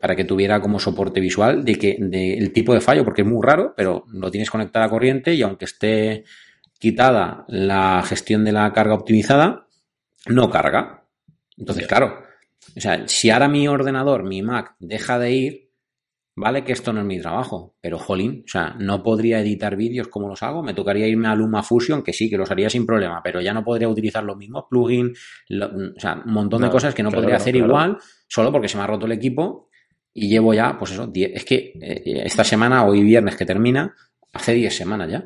para que tuviera como soporte visual de que del tipo de fallo, porque es muy raro, pero lo tienes conectado a corriente y aunque esté quitada la gestión de la carga optimizada, no carga. Entonces, claro, o sea, si ahora mi ordenador, mi Mac, deja de ir, Vale que esto no es mi trabajo, pero jolín, o sea, no podría editar vídeos como los hago, me tocaría irme a LumaFusion, que sí, que los haría sin problema, pero ya no podría utilizar los mismos plugins, o sea, un montón de cosas que no podría hacer igual, solo porque se me ha roto el equipo y llevo ya, pues eso, es que eh, esta semana, hoy viernes que termina, hace 10 semanas ya.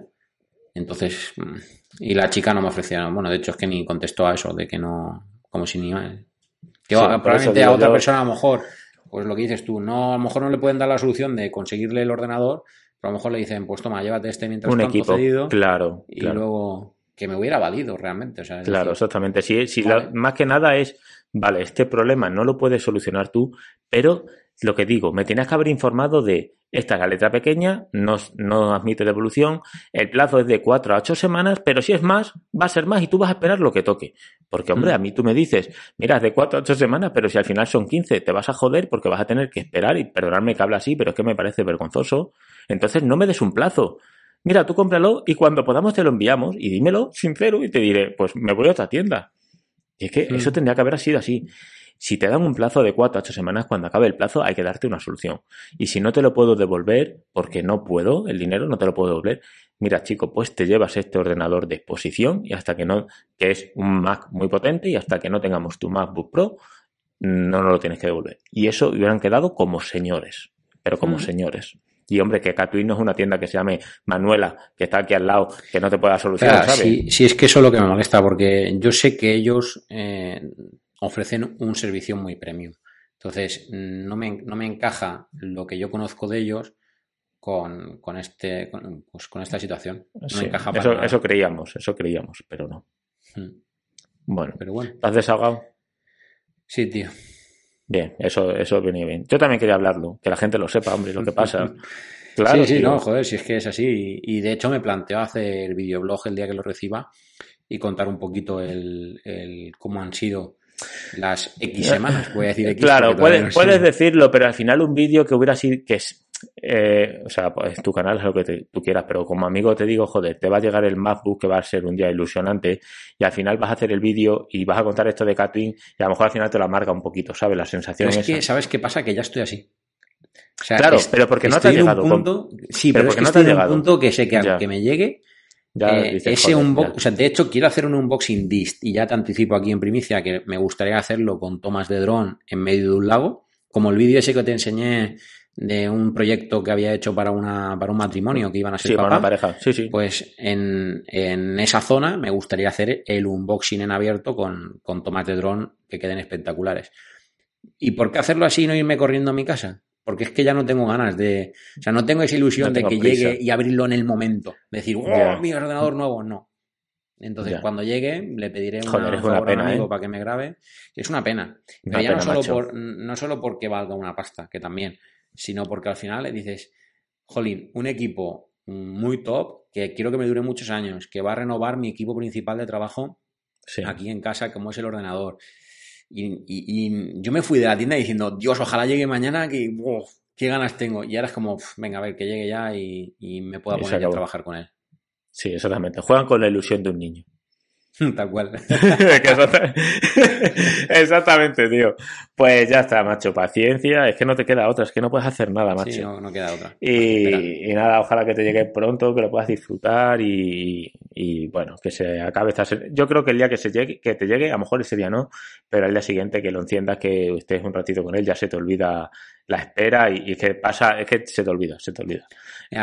Entonces, mm, y la chica no me ofrecía, bueno, de hecho es que ni contestó a eso, de que no, como si ni... Que probablemente a otra persona a lo mejor pues lo que dices tú, no, a lo mejor no le pueden dar la solución de conseguirle el ordenador, pero a lo mejor le dicen, pues toma, llévate este mientras un equipo, cedido, claro, y luego que me hubiera valido realmente. O sea, claro, exactamente. Sí, sí más que nada es, vale, este problema no lo puedes solucionar tú, pero lo que digo, me tienes que haber informado de esta es la letra pequeña, no, no admite devolución, el plazo es de 4 a 8 semanas, pero si es más, va a ser más y tú vas a esperar lo que toque. Porque, hombre, mm. a mí tú me dices, mira, es de 4 a 8 semanas, pero si al final son 15, te vas a joder porque vas a tener que esperar y perdonarme que habla así, pero es que me parece vergonzoso. Entonces no me des un plazo. Mira, tú cómpralo y cuando podamos te lo enviamos y dímelo sincero y te diré, pues me voy a otra tienda. Y es que mm. eso tendría que haber sido así. Si te dan un plazo de 4 a 8 semanas, cuando acabe el plazo hay que darte una solución. Y si no te lo puedo devolver, porque no puedo, el dinero no te lo puedo devolver, mira chico, pues te llevas este ordenador de exposición y hasta que no, que es un Mac muy potente y hasta que no tengamos tu MacBook Pro, no nos lo tienes que devolver. Y eso hubieran quedado como señores, pero como señores. Y hombre, que Catwin no es una tienda que se llame Manuela, que está aquí al lado, que no te pueda solucionar, ¿sabes? Sí, sí, es que eso es lo que me molesta, porque yo sé que ellos eh, ofrecen un servicio muy premium. Entonces, no me, no me encaja lo que yo conozco de ellos con, con este, con, pues con esta situación. No encaja para eso, eso, creíamos, eso creíamos, pero no. Hmm. Bueno, pero bueno. ¿Has desahogado? Sí, tío. Bien, eso, eso viene bien. Yo también quería hablarlo, que la gente lo sepa, hombre, lo que pasa. Claro, sí, sí, no, joder, si es que es así. Y, de hecho me planteo hacer videoblog el día que lo reciba y contar un poquito el, el cómo han sido las X semanas, voy a decir X. Claro, puedes, puedes decirlo, pero al final un vídeo que hubiera sido, que es, eh, o sea, pues tu canal es lo que tú quieras, pero como amigo te digo, joder, te va a llegar el MacBook que va a ser un día ilusionante y al final vas a hacer el vídeo y vas a contar esto de Catwin y a lo mejor al final te lo amarga un poquito, ¿sabes? La sensación es que, ¿sabes qué pasa? Que ya estoy así. claro, pero porque no te ha llegado. Punto, sí, pero, porque no te ha llegado. un punto que sé que, que me llegue eh, ese unbox, o sea, de hecho quiero hacer un unboxing dist y ya te anticipo aquí en primicia que me gustaría hacerlo con tomas de dron en medio de un lago, como el vídeo ese que te enseñé de un proyecto que había hecho para una para un matrimonio que iban a ser sí, para una pareja. Sí, sí. Pues en, en, esa zona me gustaría hacer el unboxing en abierto con, con tomas de dron que queden espectaculares. ¿Y por qué hacerlo así y no irme corriendo a mi casa? Porque es que ya no tengo ganas de, o sea, no tengo esa ilusión de que llegue y abrirlo en el momento, decir, oh, mi ordenador nuevo, no. Entonces, cuando llegue, le pediré una, Joder, una pena, ¿eh? para que me grabe. Es una pena. Pero ya no, solo por, no solo porque valga una pasta, que también, sino porque al final le dices, jolín, un equipo muy top, que quiero que me dure muchos años, que va a renovar mi equipo principal de trabajo aquí en casa, como es el ordenador, y, yo me fui de la tienda diciendo, Dios, ojalá llegue mañana, que qué ganas tengo. Y ahora es como, venga, a ver, que llegue ya y, me pueda poner a trabajar con él. Sí, exactamente. Juegan con la ilusión de un niño. Tal cual. Exactamente, tío. Pues ya está, macho. Paciencia. Es que no te queda otra. Es que no puedes hacer nada, macho. Sí, no, queda otra. Y, nada, ojalá que te llegue pronto, que lo puedas disfrutar y, bueno, que se acabe esta. Yo creo que el día que se llegue, que te llegue, a lo mejor ese día no, pero el día siguiente que lo enciendas, que estés un ratito con él, ya se te olvida la espera y, es que pasa, es que se te olvida, se te olvida.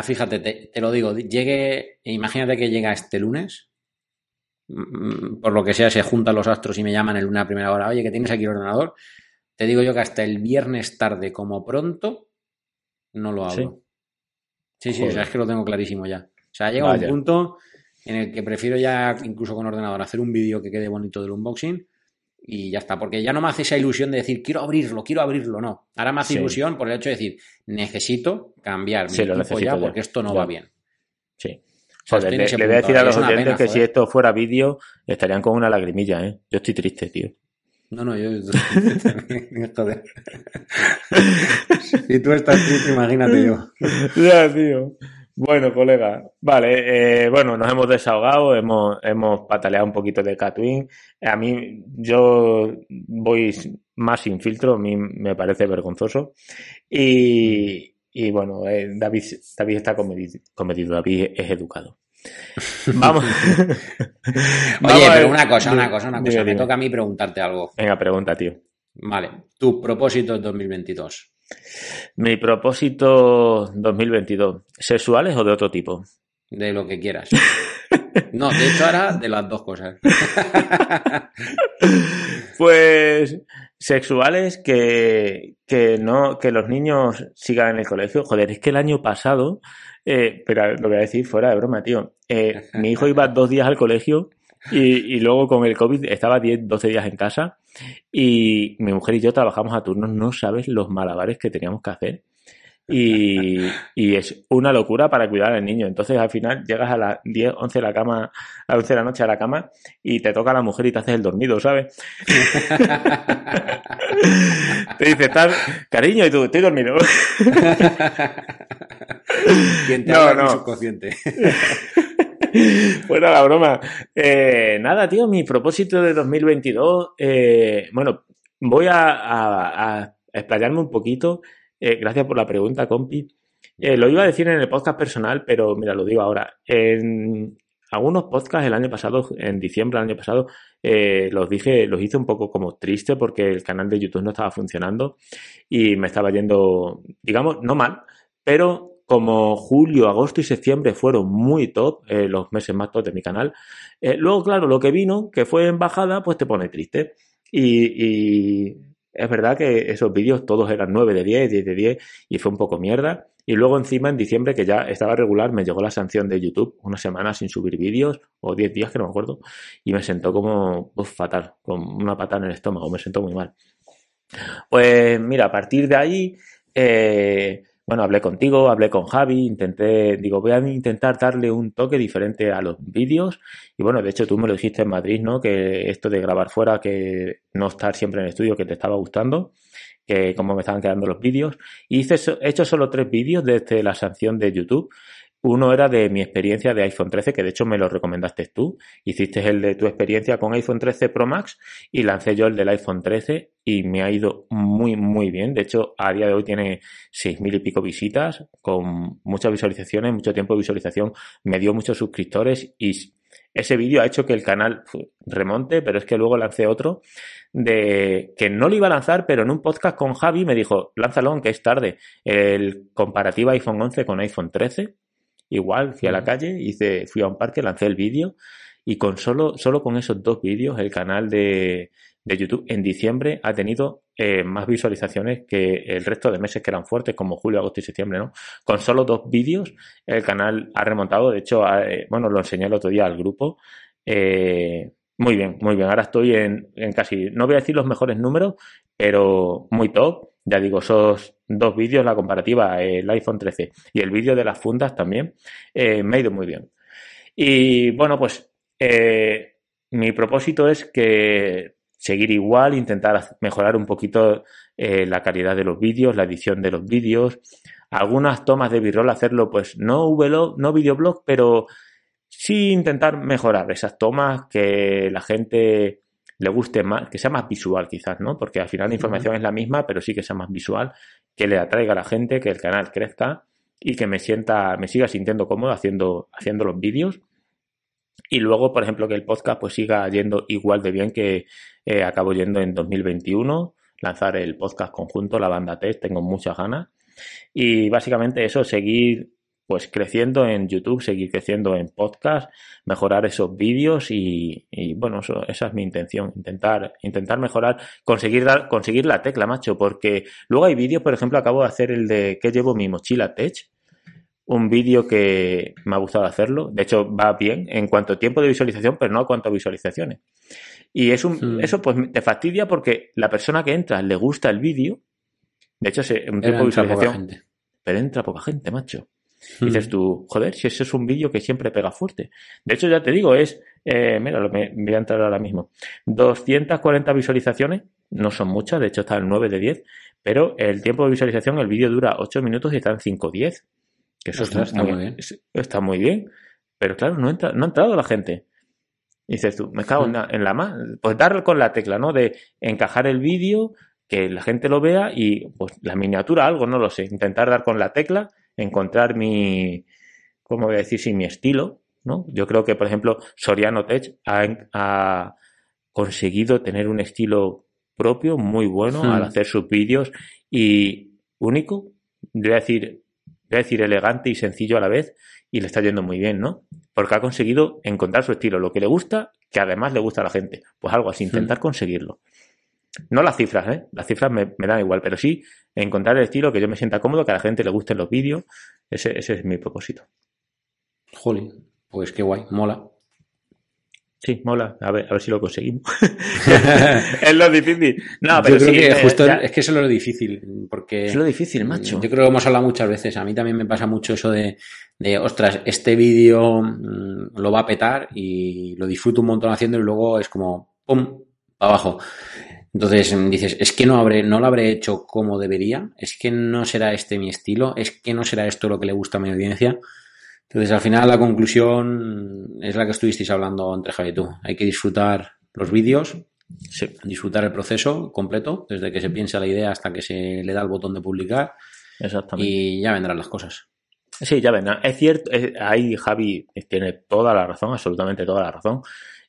fíjate, te, te lo digo, llegue, imagínate que llega este lunes por lo que sea, se juntan los astros y me llaman en una primera hora, oye, que tienes aquí el ordenador, te digo yo que hasta el viernes tarde como pronto no lo hago. Sí, sí, o sea, es que lo tengo clarísimo ya. O sea, llega un punto en el que prefiero ya, incluso con ordenador, hacer un vídeo que quede bonito del unboxing y ya está, porque ya no me hace esa ilusión de decir, quiero abrirlo, quiero abrirlo, no. Ahora me hace ilusión por el hecho de decir, necesito cambiar mi equipo ya porque esto no va bien. Joder, le, le, voy a decir a los oyentes que si esto fuera vídeo, estarían con una lagrimilla, ¿eh? Yo estoy triste, tío. No, no, yo estoy triste también. Joder. si tú estás triste, imagínate yo. ya, tío. Bueno, colega, vale, eh, bueno, nos hemos desahogado, hemos, hemos pataleado un poquito de Catwin. A mí, yo voy más sin filtro, a mí me parece vergonzoso. Y, y bueno, eh, David, David está cometido, David es educado. Vamos. Oye, pero una cosa, una cosa, una cosa. Me toca a mí preguntarte algo. Venga, pregunta, tío. Vale. Tu propósito en 2022. Mi propósito 2022. ¿Sexuales o de otro tipo? De lo que quieras. No, de hecho ahora de las dos cosas. Pues sexuales que, que no, que los niños sigan en el colegio. Joder, es que el año pasado, eh, pero lo voy a decir fuera de broma, tío. Eh, mi hijo iba dos días al colegio y, y luego con el COVID estaba 10, 12 días en casa y mi mujer y yo trabajamos a turnos. No sabes los malabares que teníamos que hacer y, y, es una locura para cuidar al niño. Entonces al final llegas a las 10, 11 de la cama, a las 11 de la noche a la cama y te toca a la mujer y te haces el dormido, ¿sabes? te dice, cariño, y tú, estoy dormido. ¿Quién te no, no. subconsciente? bueno, la broma. Eh, nada, tío, mi propósito de 2022, eh, bueno, voy a, a, a explayarme un poquito eh, gracias por la pregunta, compi. Eh, lo iba a decir en el podcast personal, pero mira, lo digo ahora. En algunos podcasts el año pasado, en diciembre del año pasado, eh, los dije, los hice un poco como triste porque el canal de YouTube no estaba funcionando y me estaba yendo, digamos, no mal, pero como julio, agosto y septiembre fueron muy top, los meses más top de mi canal, luego, claro, lo que vino, que fue en bajada, pues te pone triste. Y, y es verdad que esos vídeos todos eran 9 de 10, 10 de 10 y fue un poco mierda. Y luego encima en diciembre, que ya estaba regular, me llegó la sanción de YouTube, una semana sin subir vídeos, o 10 días que no me acuerdo, y me sentó como fatal, con una patada en el estómago, me sentó muy mal. Pues mira, a partir de ahí, eh, bueno, hablé contigo, hablé con Javi, intenté, digo, voy a intentar darle un toque diferente a los vídeos. Y bueno, de hecho tú me lo dijiste en Madrid, ¿no? Que esto de grabar fuera, que no estar siempre en el estudio, que te estaba gustando, que cómo me estaban quedando los vídeos. Y hice, he hecho solo tres vídeos desde la sanción de YouTube. Uno era de mi experiencia de iPhone 13, que de hecho me lo recomendaste tú. Hiciste el de tu experiencia con iPhone 13 Pro Max y lancé yo el del iPhone 13 y me ha ido muy, muy bien. De hecho, a día de hoy tiene seis mil y pico visitas, con muchas visualizaciones, mucho tiempo de visualización. Me dio muchos suscriptores y ese vídeo ha hecho que el canal remonte, pero es que luego lancé otro de que no lo iba a lanzar, pero en un podcast con Javi me dijo, lánzalo aunque es tarde, el comparativo iPhone 11 con iPhone 13 Igual fui a la calle, hice, fui a un parque, lancé el vídeo y con solo, solo con esos dos vídeos el canal de, de YouTube en diciembre ha tenido eh, más visualizaciones que el resto de meses que eran fuertes, como julio, agosto y septiembre, ¿no? Con solo dos vídeos el canal ha remontado, de hecho, eh, bueno, lo enseñé el otro día al grupo. Eh, muy bien, muy bien. Ahora estoy en, en casi, no voy a decir los mejores números, pero muy top. Ya digo, esos dos vídeos, la comparativa, el iPhone 13 y el vídeo de las fundas también, eh, me ha ido muy bien. Y bueno, pues eh, mi propósito es que seguir igual, intentar mejorar un poquito eh, la calidad de los vídeos, la edición de los vídeos, algunas tomas de b-roll, hacerlo pues no vlog, no videoblog, pero sí intentar mejorar esas tomas que la gente le guste más, que sea más visual quizás, ¿no? Porque al final la información es la misma, pero sí que sea más visual, que le atraiga a la gente, que el canal crezca y que me sienta, me siga sintiendo cómodo haciendo, haciendo los vídeos. Y luego, por ejemplo, que el podcast pues siga yendo igual de bien que eh, acabo yendo en 2021, lanzar el podcast conjunto, la banda test, tengo muchas ganas. Y básicamente eso, seguir pues creciendo en YouTube, seguir creciendo en podcast, mejorar esos vídeos y, bueno, esa es mi intención, intentar, intentar mejorar, conseguir dar, conseguir la tecla, macho, porque luego hay vídeos, por ejemplo, acabo de hacer el de que llevo mi mochila Tech, un vídeo que me ha gustado hacerlo, de hecho va bien en cuanto a tiempo de visualización, pero no a cuanto a visualizaciones. Y es un, eso pues te fastidia porque la persona que entra le gusta el vídeo, de hecho es un tiempo de visualización, pero entra poca gente, macho. Dices tú, joder, si ese es un vídeo que siempre pega fuerte. De hecho, ya te digo, es, eh, mira, me, voy a entrar ahora mismo. 240 visualizaciones, no son muchas, de hecho está en 9 de 10, pero el tiempo de visualización, el vídeo dura 8 minutos y está en 5-10. Que eso está, muy, bien. Está muy bien. Pero claro, no, entra, no ha entrado la gente. dices tú, me cago en, la, en la más. Pues dar con la tecla, ¿no? De encajar el vídeo, que la gente lo vea y pues la miniatura, algo, no lo sé, intentar dar con la tecla, encontrar mi, ¿cómo voy a decir? Sí, mi estilo, ¿no? Yo creo que, por ejemplo, Soriano Tech ha, conseguido tener un estilo propio muy bueno al hmm. hacer sus vídeos y único, voy a decir, voy a decir elegante y sencillo a la vez y le está yendo muy bien, ¿no? Porque ha conseguido encontrar su estilo, lo que le gusta, que además le gusta a la gente. Pues algo así, intentar hmm. conseguirlo. No las cifras, ¿eh? Las cifras me, dan igual, pero sí encontrar el estilo que yo me sienta cómodo, que a la gente le gusten los vídeos. Ese, ese es mi propósito. Jolín, pues qué guay, mola. Sí, mola. A ver, a ver si lo conseguimos. es lo difícil. No, pero yo creo que justo es que eso es lo difícil. Porque es lo difícil, macho. Yo creo que hemos hablado muchas veces. A mí también me pasa mucho eso de, de ostras, este vídeo mm, lo va a petar y lo disfruto un montón haciendo y luego es como, ¡pum! para abajo. Entonces mm, dices, es que no, habré, no lo habré hecho como debería, es que no será este mi estilo, es que no será esto lo que le gusta a mi audiencia. Entonces, al final, la conclusión es la que estuvisteis hablando entre Javi y tú. Hay que disfrutar los vídeos, disfrutar el proceso completo, desde que se piensa la idea hasta que se le da el botón de publicar. Exactamente. Y ya vendrán las cosas. Sí, ya vendrán. Es cierto, ahí Javi tiene toda la razón, absolutamente toda la razón.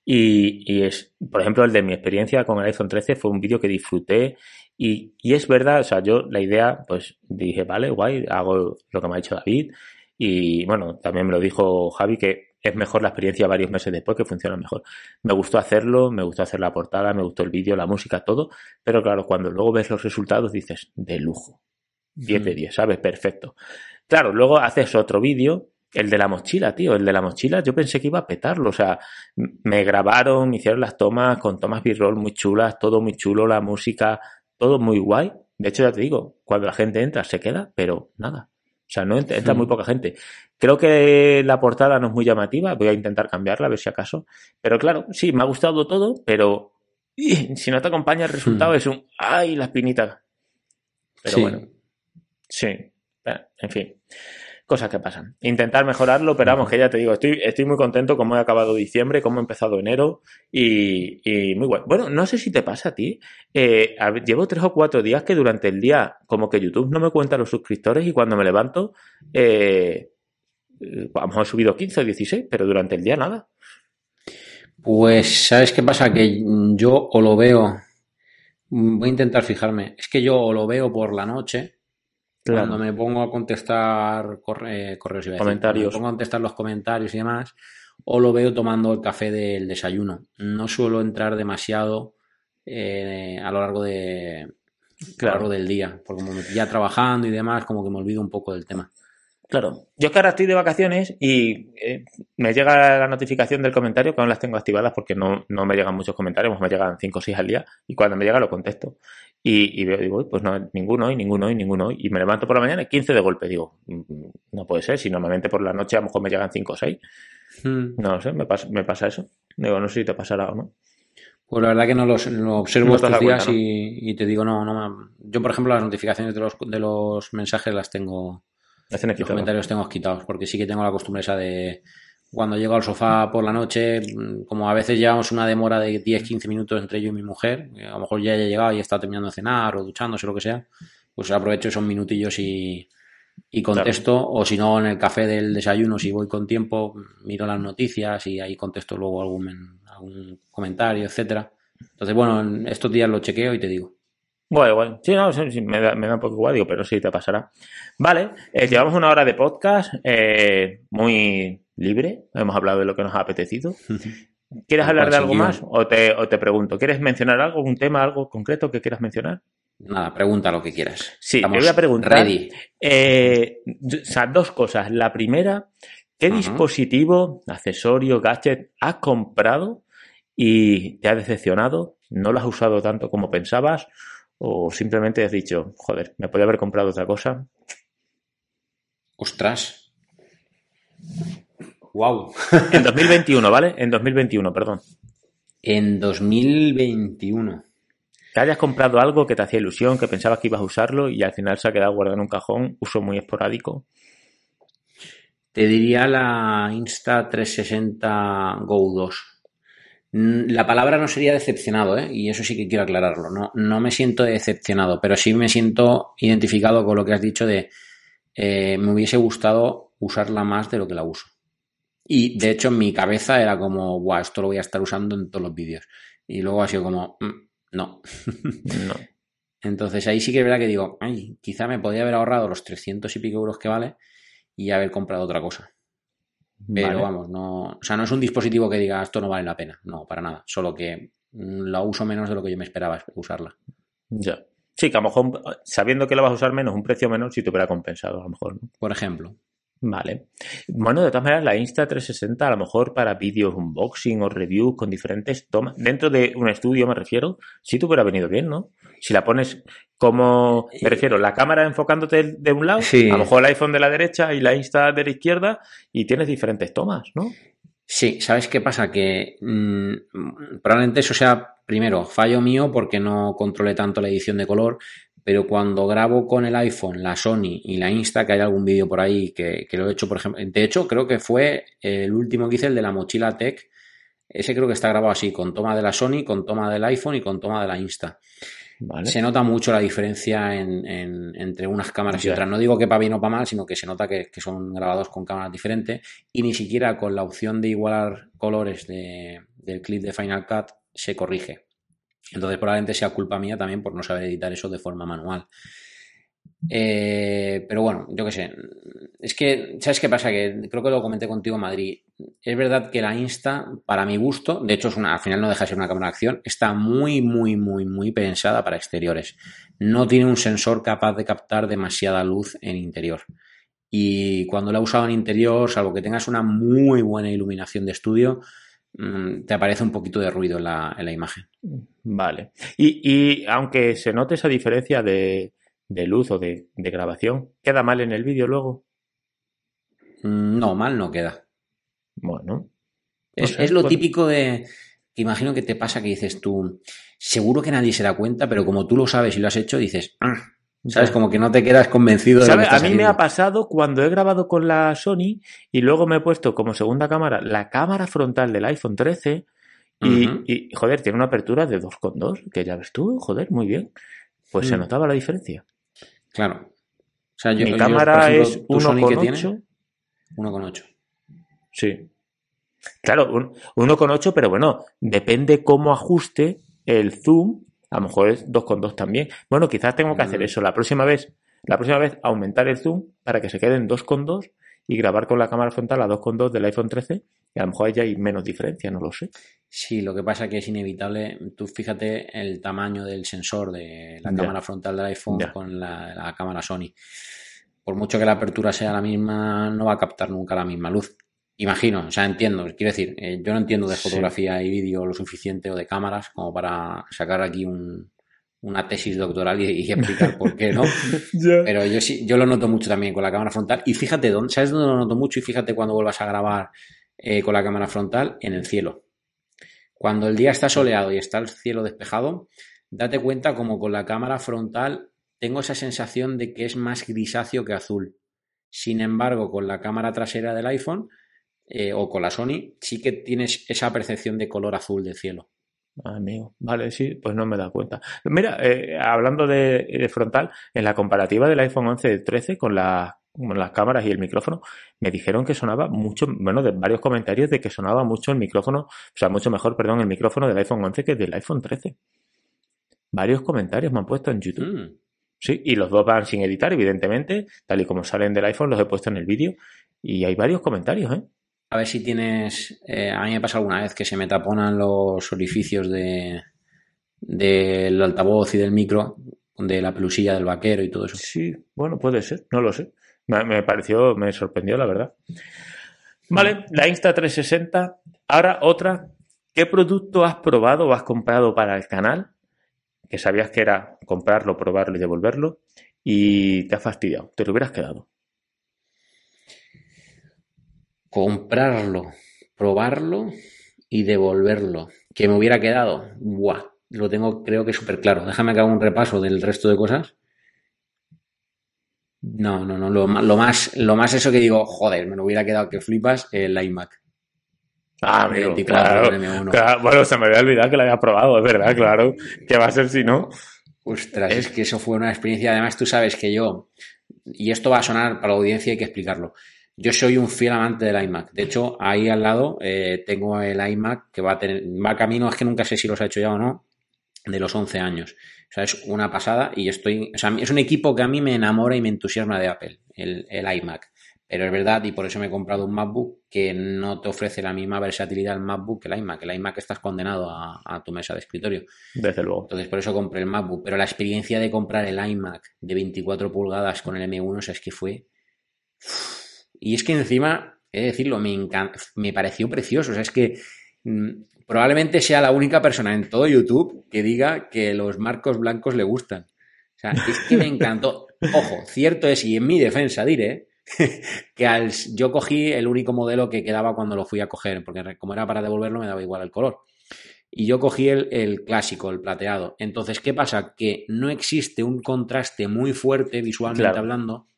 Y, es, por ejemplo, el de mi experiencia con el iPhone 13 fue un vídeo que disfruté y, y, es verdad, o sea, yo la idea, pues dije, vale, guay, hago lo que me ha dicho David, y bueno, también me lo dijo Javi que es mejor la experiencia varios meses después, que funciona mejor. Me gustó hacerlo, me gustó hacer la portada, me gustó el vídeo, la música, todo. Pero claro, cuando luego ves los resultados dices, de lujo. 10 de 10, mm. ¿sabes? Perfecto. Claro, luego haces otro vídeo, el de la mochila, tío. El de la mochila yo pensé que iba a petarlo. O sea, me grabaron, me hicieron las tomas con tomas b-roll muy chulas, todo muy chulo, la música, todo muy guay. De hecho, ya te digo, cuando la gente entra se queda, pero nada. O sea, no entra, muy poca gente. Creo que la portada no es muy llamativa, voy a intentar cambiarla, a ver si acaso. Pero claro, sí, me ha gustado todo, pero si no te acompaña el resultado hmm. es un ¡ay, la espinita! Pero bueno, sí, en fin cosas que pasan. Intentar mejorarlo, pero vamos, que ya te digo, estoy, estoy muy contento cómo he acabado diciembre, cómo he empezado enero y, y muy bueno. Bueno, no sé si te pasa a ti. Eh, llevo tres o cuatro días que durante el día, como que YouTube no me cuenta los suscriptores y cuando me levanto, eh, a lo mejor he subido 15 o 16, pero durante el día nada. Pues, ¿sabes qué pasa? Que yo o lo veo, voy a intentar fijarme, es que yo o lo veo por la noche cuando me pongo a contestar correos y comentarios. me pongo a contestar los comentarios y demás, o lo veo tomando el café del desayuno. No suelo entrar demasiado eh, a lo largo de claro. del día, porque como me pilla trabajando y demás, como que me olvido un poco del tema. Claro, yo es que ahora estoy de vacaciones y eh, me llega la notificación del comentario que aún las tengo activadas porque no, no me llegan muchos comentarios, me llegan 5 o 6 al día y cuando me llega lo contesto. Y, y veo, digo, pues no, ninguno hoy, ninguno hoy, ninguno hoy. Y me levanto por la mañana y 15 de golpe. Digo, mm, no puede ser, si normalmente por la noche a lo mejor me llegan 5 o 6. Hmm. No sé, me pasa, me pasa eso. Digo, no sé si te pasará o no. Pues la verdad que no los, lo observo estos días y, y, te digo, no, no. Yo, por ejemplo, las notificaciones de los, de los mensajes las tengo los comentarios tengo quitados, porque sí que tengo la costumbre esa de cuando llego al sofá por la noche, mm, como a veces llevamos una demora de 10-15 minutos entre yo y mi mujer, a lo mejor ya haya llegado y está terminando de cenar o duchándose lo que sea, pues aprovecho esos minutillos y, y contesto, o si no, en el café del desayuno, si voy con tiempo, miro las noticias y ahí contesto luego algún, algún comentario, etcétera. Entonces, bueno, estos días lo chequeo y te digo. Bueno, igual. Sí, no, sí, me, da, me da un poco igual, digo, pero sí te pasará. Vale, eh, llevamos una hora de podcast eh, muy libre. Hemos hablado de lo que nos ha apetecido. ¿Quieres hablar de algo más? O te, o te pregunto, ¿quieres mencionar algo, un tema, algo concreto que quieras mencionar? Nada, pregunta lo que quieras. Sí, te voy a preguntar. Eh, o sea, dos cosas. La primera, ¿qué dispositivo, accesorio, gadget has comprado y te ha decepcionado? ¿No lo has usado tanto como pensabas? ¿O simplemente has dicho, joder, me podría haber comprado otra cosa? Ostras. Wow. en 2021, ¿vale? En 2021, perdón. En 2021. Que hayas comprado algo que te hacía ilusión, que pensabas que ibas a usarlo y al final se ha quedado guardado en un cajón, uso muy esporádico. Te diría la Insta 360 Go 2. La palabra no sería decepcionado, ¿eh? y eso sí que quiero aclararlo. No, no me siento decepcionado, pero sí me siento identificado con lo que has dicho de eh, me hubiese gustado usarla más de lo que la uso. Y de hecho en mi cabeza era como, guau, esto lo voy a estar usando en todos los vídeos. Y luego ha sido como, mm, no. no. Entonces ahí sí que es verdad que digo, ay, quizá me podría haber ahorrado los 300 y pico euros que vale y haber comprado otra cosa. Pero vamos, no, o sea, no es un dispositivo que diga esto no vale la pena, no, para nada, solo que mm, la uso menos de lo que yo me esperaba usarla. Ya. Sí, que a lo mejor sabiendo que la vas a usar menos, un precio menor, si te hubiera compensado, a lo mejor. ¿no? Por ejemplo. Vale. Bueno, de todas maneras, la Insta360 a lo mejor para vídeos unboxing o reviews con diferentes tomas, dentro de un estudio me refiero, sí te hubiera venido bien, ¿no? Si la pones como, me refiero, la cámara enfocándote de un lado, a lo mejor el iPhone de la derecha y la Insta de la izquierda y tienes diferentes tomas, ¿no? Sí, ¿sabes qué pasa? Que mm, probablemente eso sea, primero, fallo mío porque no controlé tanto la edición de color, pero cuando grabo con el iPhone, la Sony y la Insta, que hay algún vídeo por ahí que, lo he hecho, por ejemplo, de hecho creo que fue el último que hice, el de la mochila Tech, ese creo que está grabado así, con toma de la Sony, con toma del iPhone y con toma de la Insta. Se nota mucho la diferencia entre unas cámaras y otras. No digo que para bien o para mal, sino que se nota que, son grabados con cámaras diferentes y ni siquiera con la opción de igualar colores del clip de Final Cut se corrige. Entonces probablemente sea culpa mía también por no saber editar eso de forma manual. Eh, pero bueno, yo qué sé. Es que, ¿sabes qué pasa? Que creo que lo comenté contigo Madrid. Es verdad que la Insta, para mi gusto, de hecho es una, al final no deja de ser una cámara de acción, está muy, muy, muy, muy pensada para exteriores. No tiene un sensor capaz de captar demasiada luz en interior. Y cuando la he usado en interior, salvo que tengas una muy buena iluminación de estudio, te aparece un poquito de ruido en la, imagen. Vale. Y, aunque se note esa diferencia de, luz o de, grabación, ¿queda mal en el vídeo luego? Mm, no, mal no queda. Bueno. Es, lo típico de. Que imagino que te pasa que dices tú, seguro que nadie se da cuenta, pero como tú lo sabes y lo has hecho, dices, ah, ¿Sabes? Como que no te quedas convencido de A mí me ha pasado cuando he grabado con la Sony y luego me he puesto como segunda cámara la cámara frontal del iPhone 13 y, joder, tiene una apertura de 2,2, que ya ves tú, joder, muy bien. Pues se mm. notaba la diferencia. Claro. O sea, Mi cámara es 1,8. 1,8. Sí. Claro, 1,8, pero bueno, depende cómo ajuste el zoom a lo mejor es 2,2 también. Bueno, quizás tengo que hacer mm. eso. La próxima vez, la próxima vez aumentar el zoom para que se quede en 2,2 y grabar con la cámara frontal a 2,2 del iPhone 13 y a lo mejor ya hay menos diferencia, no lo sé. Sí, lo que pasa es que es inevitable. Tú fíjate el tamaño del sensor de la cámara frontal del iPhone con la, cámara Sony. Por mucho que la apertura sea la misma, no va a captar nunca la misma luz. Imagino, o sea, entiendo. Quiero decir, eh, yo no entiendo de fotografía y vídeo lo suficiente o de cámaras como para sacar aquí una tesis doctoral y, explicar por qué, ¿no? Pero yo sí, yo lo noto mucho también con la cámara frontal. Y fíjate, ¿dónde, ¿sabes dónde lo noto mucho? Y fíjate cuando vuelvas a grabar eh, con la cámara frontal, en el cielo. Cuando el día está soleado y está el cielo despejado, date cuenta como con la cámara frontal tengo esa sensación de que es más grisáceo que azul. Sin embargo, con la cámara trasera del iPhone eh, o con la Sony, sí que tienes esa percepción de color azul del cielo. Amigo, vale, sí, pues no me da cuenta. Mira, eh, hablando de, frontal, en la comparativa del iPhone 11 13 con, la, con las cámaras y el micrófono, me dijeron que sonaba mucho, bueno, de varios comentarios de que sonaba mucho el micrófono, o sea, mucho mejor, perdón, el micrófono del iPhone 11 que del iPhone 13. Varios comentarios me han puesto en YouTube. Mm. Sí, y los dos van sin editar, evidentemente, tal y como salen del iPhone, los he puesto en el vídeo. Y hay varios comentarios, ¿eh? A ver si tienes. Eh, a mí me pasa alguna vez que se me taponan los orificios de del altavoz y del micro, de la pelusilla del vaquero y todo eso. Sí, bueno, puede ser, no lo sé. Me, pareció, me sorprendió, la verdad. Vale, la Insta360. Ahora otra. ¿Qué producto has probado o has comprado para el canal? Que sabías que era comprarlo, probarlo y devolverlo. Y te ha fastidiado, te lo hubieras quedado comprarlo, probarlo y devolverlo. Que me hubiera quedado, ¡buah! Lo tengo creo que súper claro. Déjame que haga un repaso del resto de cosas. No, no, no. Lo, más, lo más eso que digo, joder, me lo hubiera quedado que flipas el iMac. Ah, amigo, claro, claro, Bueno, se me había olvidado que lo había probado, es verdad, claro. ¿Qué va a ser si no? Ostras, es que eso fue una experiencia. Además, tú sabes que yo, y esto va a sonar para la audiencia, hay que explicarlo. Yo soy un fiel amante del iMac. De hecho, ahí al lado eh, tengo el iMac que va a tener, va camino, es que nunca sé si los ha hecho ya o no, de los 11 años. O sea, es una pasada y estoy, o sea, es un equipo que a mí me enamora y me entusiasma de Apple, el, el iMac. Pero es verdad, y por eso me he comprado un MacBook que no te ofrece la misma versatilidad el MacBook que el iMac. El iMac estás condenado a, tu mesa de escritorio. Desde luego. Entonces, por eso compré el MacBook. Pero la experiencia de comprar el iMac de 24 pulgadas con el M1, o sea, es que fue. Y es que encima, he de decirlo, me, me pareció precioso. O sea, es que mm, probablemente sea la única persona en todo YouTube que diga que los marcos blancos le gustan. O sea, es que me encantó. Ojo, cierto es, y en mi defensa diré que al, yo cogí el único modelo que quedaba cuando lo fui a coger, porque como era para devolverlo me daba igual el color. Y yo cogí el, clásico, el plateado. Entonces, ¿qué pasa? Que no existe un contraste muy fuerte, visualmente hablando,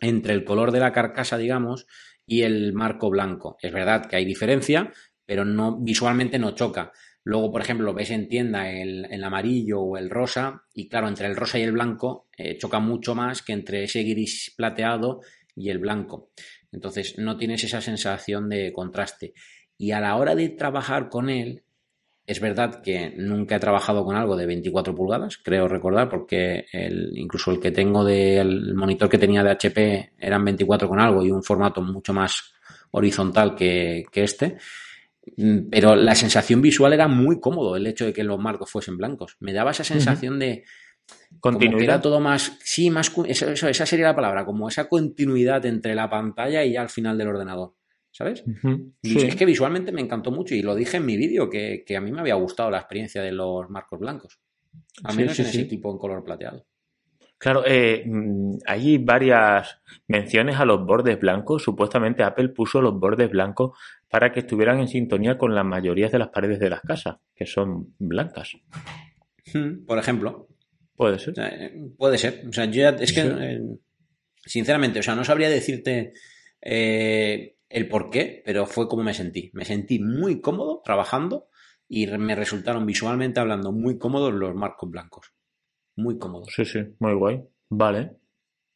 entre el color de la carcasa, digamos, y el marco blanco. Es verdad que hay diferencia, pero no, visualmente no choca. Luego, por ejemplo, ves en tienda el, amarillo o el rosa, y claro, entre el rosa y el blanco eh, choca mucho más que entre ese gris plateado y el blanco. Entonces no tienes esa sensación de contraste. Y a la hora de trabajar con él, es verdad que nunca he trabajado con algo de 24 pulgadas, creo recordar, porque el, incluso el que tengo del monitor que tenía de HP eran 24 con algo y un formato mucho más horizontal que, este. Pero la sensación visual era muy cómodo el hecho de que los marcos fuesen blancos. Me daba esa sensación de, Continuidad. todo más, sí, más, eso, esa sería la palabra, como esa continuidad entre la pantalla y ya al final del ordenador. ¿Sabes? Es que visualmente me encantó mucho y lo dije en mi vídeo que, a mí me había gustado la experiencia de los marcos blancos. Al menos en ese tipo en color plateado. Claro, eh, mm, hay varias menciones a los bordes blancos. Supuestamente Apple puso los bordes blancos para que estuvieran en sintonía con la mayoría de las paredes de las casas, que son blancas. Por ejemplo. Puede ser. Eh, puede ser. O sea, yo ya, es que, eh, sinceramente, o sea, no sabría decirte eh, el por qué, pero fue como me sentí. Me sentí muy cómodo trabajando y me resultaron visualmente hablando muy cómodos los marcos blancos. Muy cómodos. Sí, sí, muy guay. Vale.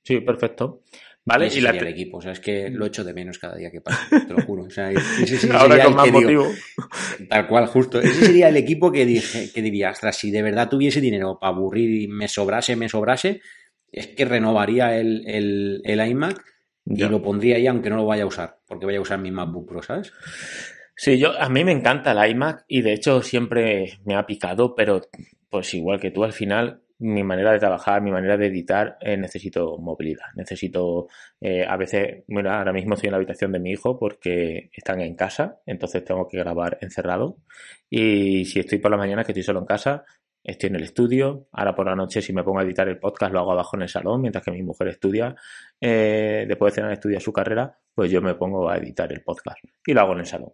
Sí, perfecto. ¿Vale? Y, el equipo, o sea, es que lo echo de menos cada día que pasa, te lo juro. O sea, ese, Ahora con más motivo. tal cual, justo. Ese sería el equipo que, dije, que diría, ostras, si de verdad tuviese dinero para aburrir y me sobrase, me sobrase, es que renovaría el, el, iMac y lo pondría ahí aunque no lo vaya a usar, porque vaya a usar mi MacBook Pro, ¿sabes? Sí, yo, a mí me encanta el iMac y de hecho siempre me ha picado, pero pues igual que tú al final mi manera de trabajar, mi manera de editar, eh, necesito movilidad. Necesito, eh, a veces, bueno, ahora mismo estoy en la habitación de mi hijo porque están en casa, entonces tengo que grabar encerrado. Y si estoy por la mañana, que estoy solo en casa, estoy en el estudio. Ahora por la noche, si me pongo a editar el podcast, lo hago abajo en el salón, mientras que mi mujer estudia. Eh, después de cenar, estudia su carrera, pues yo me pongo a editar el podcast y lo hago en el salón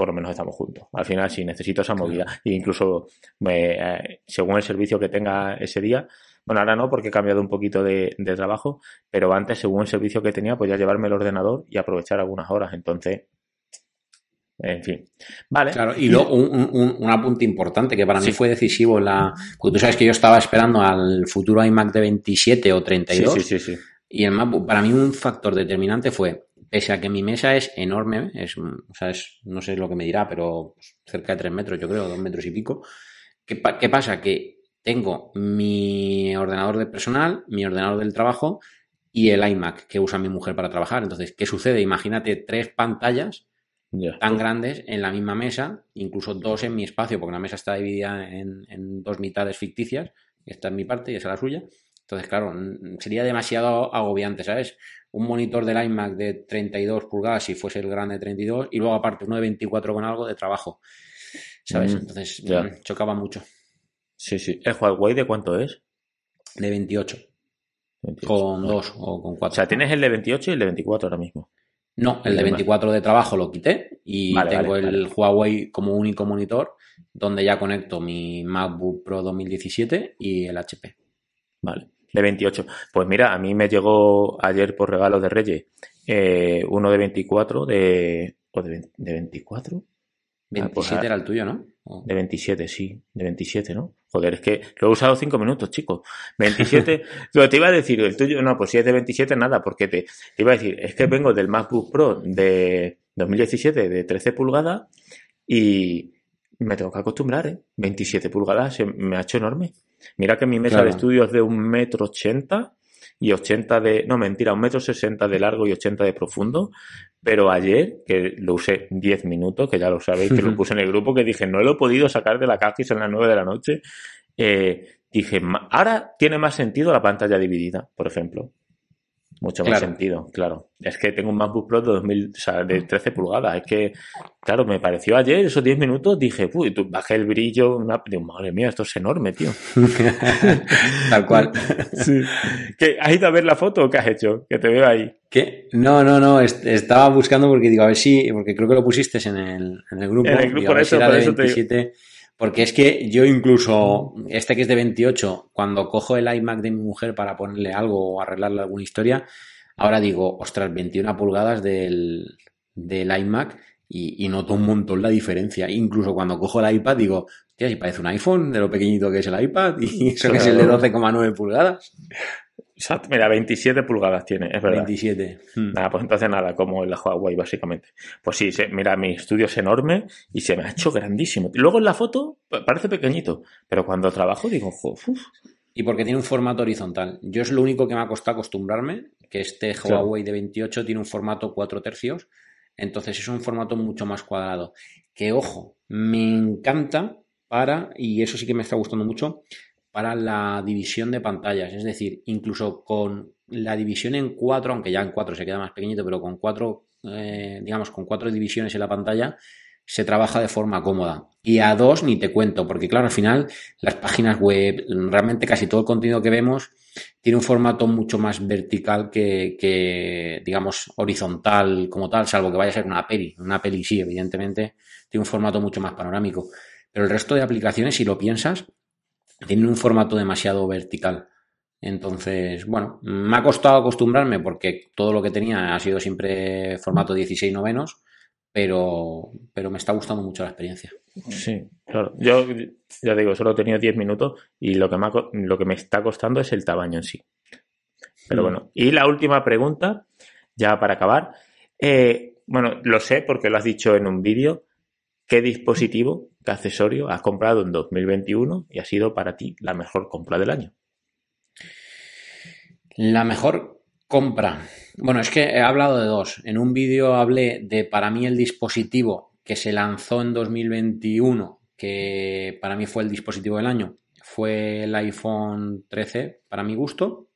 por lo menos estamos juntos. Al final, si necesito esa movida, e incluso eh, según el servicio que tenga ese día, bueno, ahora no, porque he cambiado un poquito de, trabajo, pero antes, según el servicio que tenía, pues ya llevarme el ordenador y aprovechar algunas horas. Entonces, en fin. Vale. Claro, y luego un, apunte importante que para mí fue decisivo. La, porque tú sabes que yo estaba esperando al futuro iMac de 27 o 32. Sí, sí, sí. Y el para mí un factor determinante fue pese a que mi mesa es enorme, es, o sea, es, no sé lo que me dirá, pero cerca de tres metros, yo creo, dos metros y pico. ¿Qué, ¿Qué, pasa? Que tengo mi ordenador de personal, mi ordenador del trabajo y el iMac que usa mi mujer para trabajar. Entonces, ¿qué sucede? Imagínate tres pantallas tan grandes en la misma mesa, incluso dos en mi espacio, porque la mesa está dividida en, en dos mitades ficticias. Esta es mi parte y esa es la suya. Entonces, claro, sería demasiado agobiante, ¿sabes? Un monitor del iMac de 32 pulgadas si fuese el grande de 32 y luego aparte uno de 24 con algo de trabajo, ¿sabes? Mm, Entonces, mm, chocaba mucho. Sí, sí. ¿El Huawei de cuánto es? De 28. con dos o con cuatro. O sea, tienes el de 28 y el de 24 ahora mismo. No, el de 24 de trabajo lo quité y tengo el Huawei como único monitor donde ya conecto mi MacBook Pro 2017 y el HP. Vale de 28. Pues mira, a mí me llegó ayer por regalo de Reyes eh, uno de 24 de o de, de 24. 27 pues, ah, era el tuyo, ¿no? De 27, sí, de 27, ¿no? Joder, es que lo he usado 5 minutos, chicos. 27, lo te iba a decir, el tuyo, no, pues si es de 27, nada, porque te, te iba a decir, es que vengo del MacBook Pro de 2017 de 13 pulgadas y me tengo que acostumbrar, ¿eh? 27 pulgadas se me ha hecho enorme. Mira que mi mesa Claro. de estudio es de un metro ochenta y 80 de, no mentira, un metro sesenta de largo y 80 de profundo. Pero ayer, que lo usé 10 minutos, que ya lo sabéis, que lo puse en el grupo, que dije, no lo he podido sacar de la caja y son las 9 de la noche. eh, dije, "Ma- ahora tiene más sentido la pantalla dividida, por ejemplo. Mucho más sentido, claro. Es que tengo un MacBook Pro de 2000, o sea, de 13 pulgadas. Es que, claro, me pareció ayer, esos 10 minutos, dije, uy, tú- bajé el brillo, una, digo, madre mía, esto es enorme, tío. Tal cual. Sí. ¿Qué, ¿Has ido a ver la foto o qué has hecho? Que te veo ahí. ¿Qué? No, no, no, est- estaba buscando porque digo, a ver si, porque creo que lo pusiste en el, en el grupo. En el grupo, digo, por eso- por te digo. 27. Porque es que yo incluso, este que es de 28, cuando cojo el iMac de mi mujer para ponerle algo o arreglarle alguna historia, ahora digo, ostras, 21 pulgadas del, del iMac y, y noto un montón la diferencia. Incluso cuando cojo el iPad digo, tía, y parece un iPhone de lo pequeñito que es el iPad y eso que es el de Claro. 12,9 pulgadas. Exacto, Mira, 27 pulgadas tiene, es verdad. 27. Mm. Nada, pues entonces nada, como la Huawei, básicamente. Pues sí, se- mira, mi estudio es enorme y se me ha hecho grandísimo. Luego en la foto pa- parece pequeñito, pero cuando trabajo digo, "Jo, uf". Y porque tiene un formato horizontal. Yo es lo único que me ha costado acostumbrarme, que este Claro. Huawei de 28 tiene un formato 4 tercios, entonces es un formato mucho más cuadrado. Que ojo, me encanta para, y eso sí que me está gustando mucho, para la división de pantallas. Es decir, incluso con la división en cuatro, aunque ya en cuatro se queda más pequeñito, pero con cuatro, eh, digamos, con cuatro divisiones en la pantalla, se trabaja de forma cómoda. Y a dos ni te cuento, porque claro, al final las páginas web, realmente casi todo el contenido que vemos tiene un formato mucho más vertical que, que, digamos, horizontal como tal, salvo que vaya a ser una peli. Una peli sí, evidentemente, tiene un formato mucho más panorámico. Pero el resto de aplicaciones, si lo piensas, tienen un formato demasiado vertical. Entonces, bueno, me ha costado acostumbrarme porque todo lo que tenía ha sido siempre formato 16 novenos, pero, pero me está gustando mucho la experiencia. Sí, claro. Yo ya digo, solo he tenido 10 minutos y lo que, me ha lo que me está costando es el tamaño en sí. Pero Mm. bueno, y la última pregunta, ya para acabar. Eh, bueno, lo sé porque lo has dicho en un vídeo. ¿Qué dispositivo, qué accesorio has comprado en 2021 y ha sido para ti la mejor compra del año? La mejor compra. Bueno, es que he hablado de dos. En un vídeo hablé de para mí el dispositivo que se lanzó en 2021, que para mí fue el dispositivo del año, fue el iPhone 13 para mi gusto,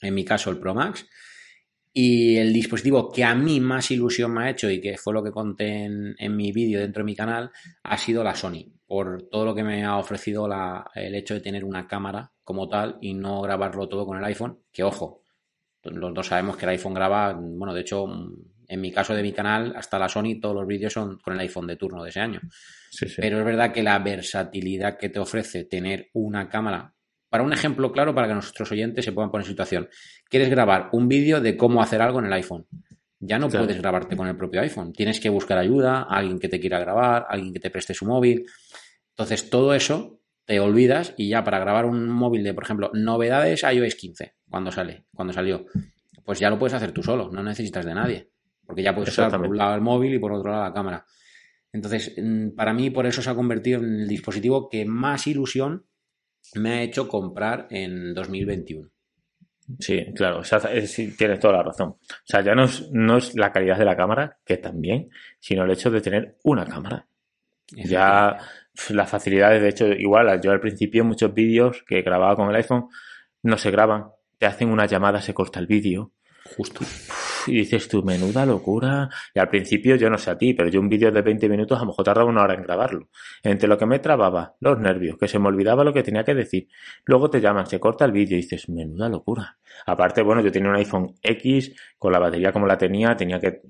en mi caso el Pro Max. Y el dispositivo que a mí más ilusión me ha hecho y que fue lo que conté en, en mi vídeo dentro de mi canal ha sido la Sony, por todo lo que me ha ofrecido la- el hecho de tener una cámara como tal y no grabarlo todo con el iPhone, que ojo, los dos sabemos que el iPhone graba, bueno, de hecho, en mi caso de mi canal, hasta la Sony, todos los vídeos son con el iPhone de turno de ese año. Sí, sí. Pero es verdad que la versatilidad que te ofrece tener una cámara, para un ejemplo claro, para que nuestros oyentes se puedan poner en situación, quieres grabar un vídeo de cómo hacer algo en el iPhone. Ya no Claro. puedes grabarte con el propio iPhone. Tienes que buscar ayuda, alguien que te quiera grabar, alguien que te preste su móvil. Entonces, todo eso te olvidas y ya para grabar un móvil de, por ejemplo, novedades iOS 15, cuando sale, cuando salió, pues ya lo puedes hacer tú solo, no necesitas de nadie. Porque ya puedes usar por un lado el móvil y por otro lado la cámara. Entonces, mm, para mí, por eso se ha convertido en el dispositivo que más ilusión me ha hecho comprar en 2021. Sí, claro, o sea, eh, tienes toda la razón. O sea, ya no es, no es la calidad de la cámara, que también, sino el hecho de tener una cámara. Ya las facilidades, de hecho, igual, yo al principio muchos vídeos que grababa con el iPhone no se graban, te hacen una llamada, se corta el vídeo. Justo. Y dices tú, menuda locura. Y al principio, yo no sé a ti, pero yo un vídeo de 20 minutos a lo mejor tardaba una hora en grabarlo. Entre lo que me trababa, los nervios, que se me olvidaba lo que tenía que decir. Luego te llaman, se corta el vídeo y dices, menuda locura. Aparte, bueno, yo tenía un iPhone X, con la batería como la tenía, tenía que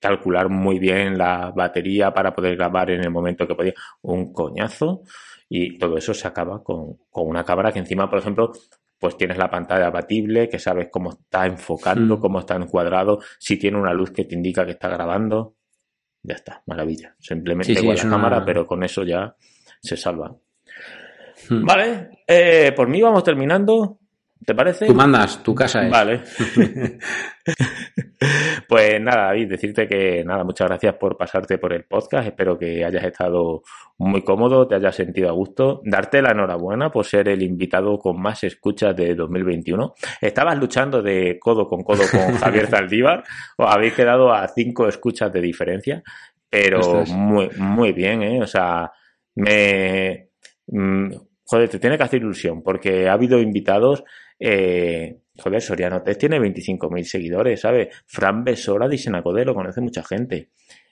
calcular muy bien la batería para poder grabar en el momento que podía. Un coñazo. Y todo eso se acaba con, con una cámara que encima, por ejemplo, pues tienes la pantalla abatible, que sabes cómo está enfocando, Mm. cómo está encuadrado, si tiene una luz que te indica que está grabando. Ya está, maravilla. Simplemente igual la cámara, pero con eso ya se salva. Hmm. Vale, eh, por mí vamos terminando. ¿Te parece? Tú mandas, tu casa es. Vale. pues nada, David, decirte que nada, muchas gracias por pasarte por el podcast. Espero que hayas estado muy cómodo, te hayas sentido a gusto. Darte la enhorabuena por ser el invitado con más escuchas de 2021. Estabas luchando de codo con codo con Javier Zaldívar, o habéis quedado a cinco escuchas de diferencia, pero muy, muy bien, ¿eh? O sea, me. Mm, joder, te tiene que hacer ilusión, porque ha habido invitados eh, joder, Soriano Test tiene 25.000 seguidores, ¿sabes? Fran Besora de Senacode lo conoce mucha gente.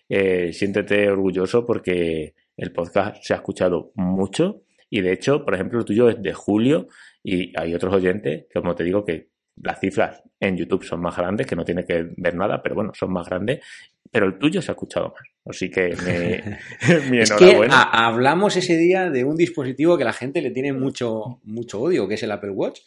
Eh, siéntete orgulloso porque el podcast se ha escuchado mucho y de hecho, por ejemplo, el tuyo es de julio y hay otros oyentes que, como te digo, que las cifras en YouTube son más grandes, que no tiene que ver nada, pero bueno, son más grandes, pero el tuyo se ha escuchado más. Así que me, mi enhorabuena. hablamos ese día de un dispositivo que la gente le tiene mucho, mucho odio, que es el Apple Watch.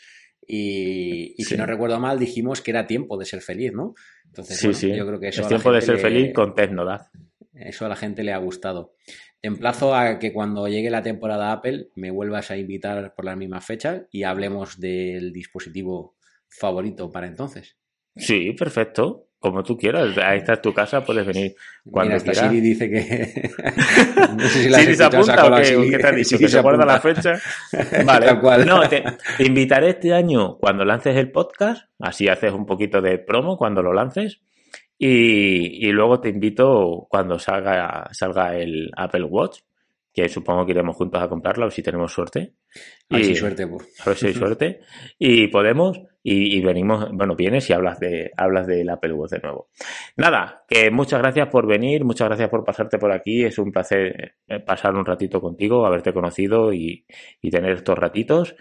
Y, si no recuerdo mal, dijimos que era tiempo de ser feliz, ¿no? Entonces, yo creo que eso. Es tiempo de ser feliz con Tecnodad. Eso a la gente le ha gustado. Te emplazo a que cuando llegue la temporada Apple me vuelvas a invitar por las mismas fechas y hablemos del dispositivo favorito para entonces. Sí, perfecto como tú quieras. Ahí está tu casa, puedes venir cuando Mira, quieras. Siri dice que. no sé si la Siri se apunta o qué, te ha dicho, que se guarda la fecha. Vale. cual. No, te, invitaré este año cuando lances el podcast, así haces un poquito de promo cuando lo lances. Y, y luego te invito cuando salga, salga el Apple Watch, que supongo que iremos juntos a comprarlo, si tenemos suerte. A ver si suerte, pues. A ver si hay suerte. Y podemos y, venimos, bueno, vienes y hablas de hablas del Apple Watch de nuevo. Nada, que muchas gracias por venir, muchas gracias por pasarte por aquí, es un placer eh, pasar un ratito contigo, haberte conocido y, y tener estos ratitos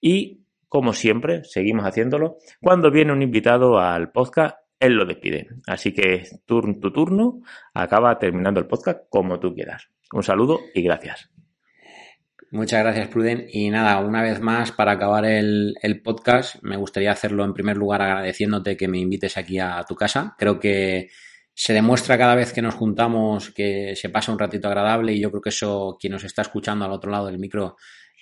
y como siempre, seguimos haciéndolo. Cuando viene un invitado al podcast, él lo despide. Así que tu, tu turno acaba terminando el podcast como tú quieras. Un saludo y gracias. Muchas gracias, Pruden. Y nada, una vez más, para acabar el, podcast, me gustaría hacerlo en primer lugar agradeciéndote que me invites aquí a tu casa. Creo que se demuestra cada vez que nos juntamos que se pasa un ratito agradable y yo creo que eso, quien nos está escuchando al otro lado del micro,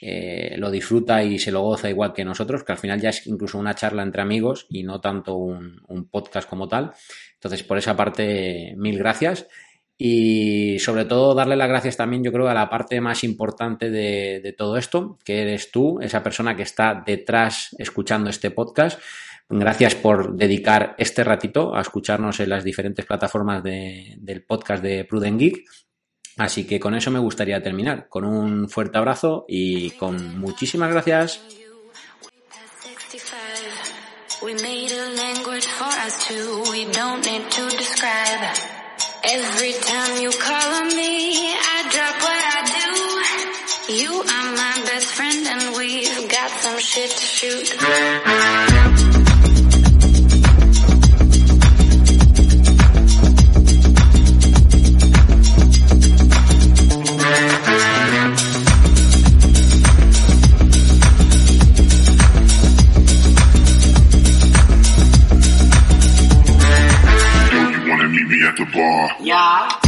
eh, lo disfruta y se lo goza igual que nosotros, que al final ya es incluso una charla entre amigos y no tanto un, podcast como tal. Entonces, por esa parte, mil gracias. Y sobre todo darle las gracias también, yo creo, a la parte más importante de, todo esto, que eres tú, esa persona que está detrás escuchando este podcast. Gracias por dedicar este ratito a escucharnos en las diferentes plataformas del podcast de Prudent Geek. Así que con eso me gustaría terminar, con un fuerte abrazo y con muchísimas gracias. Every time you call on me, I drop what I do. You are my best friend and we've got some shit to shoot. at the bar. Yeah.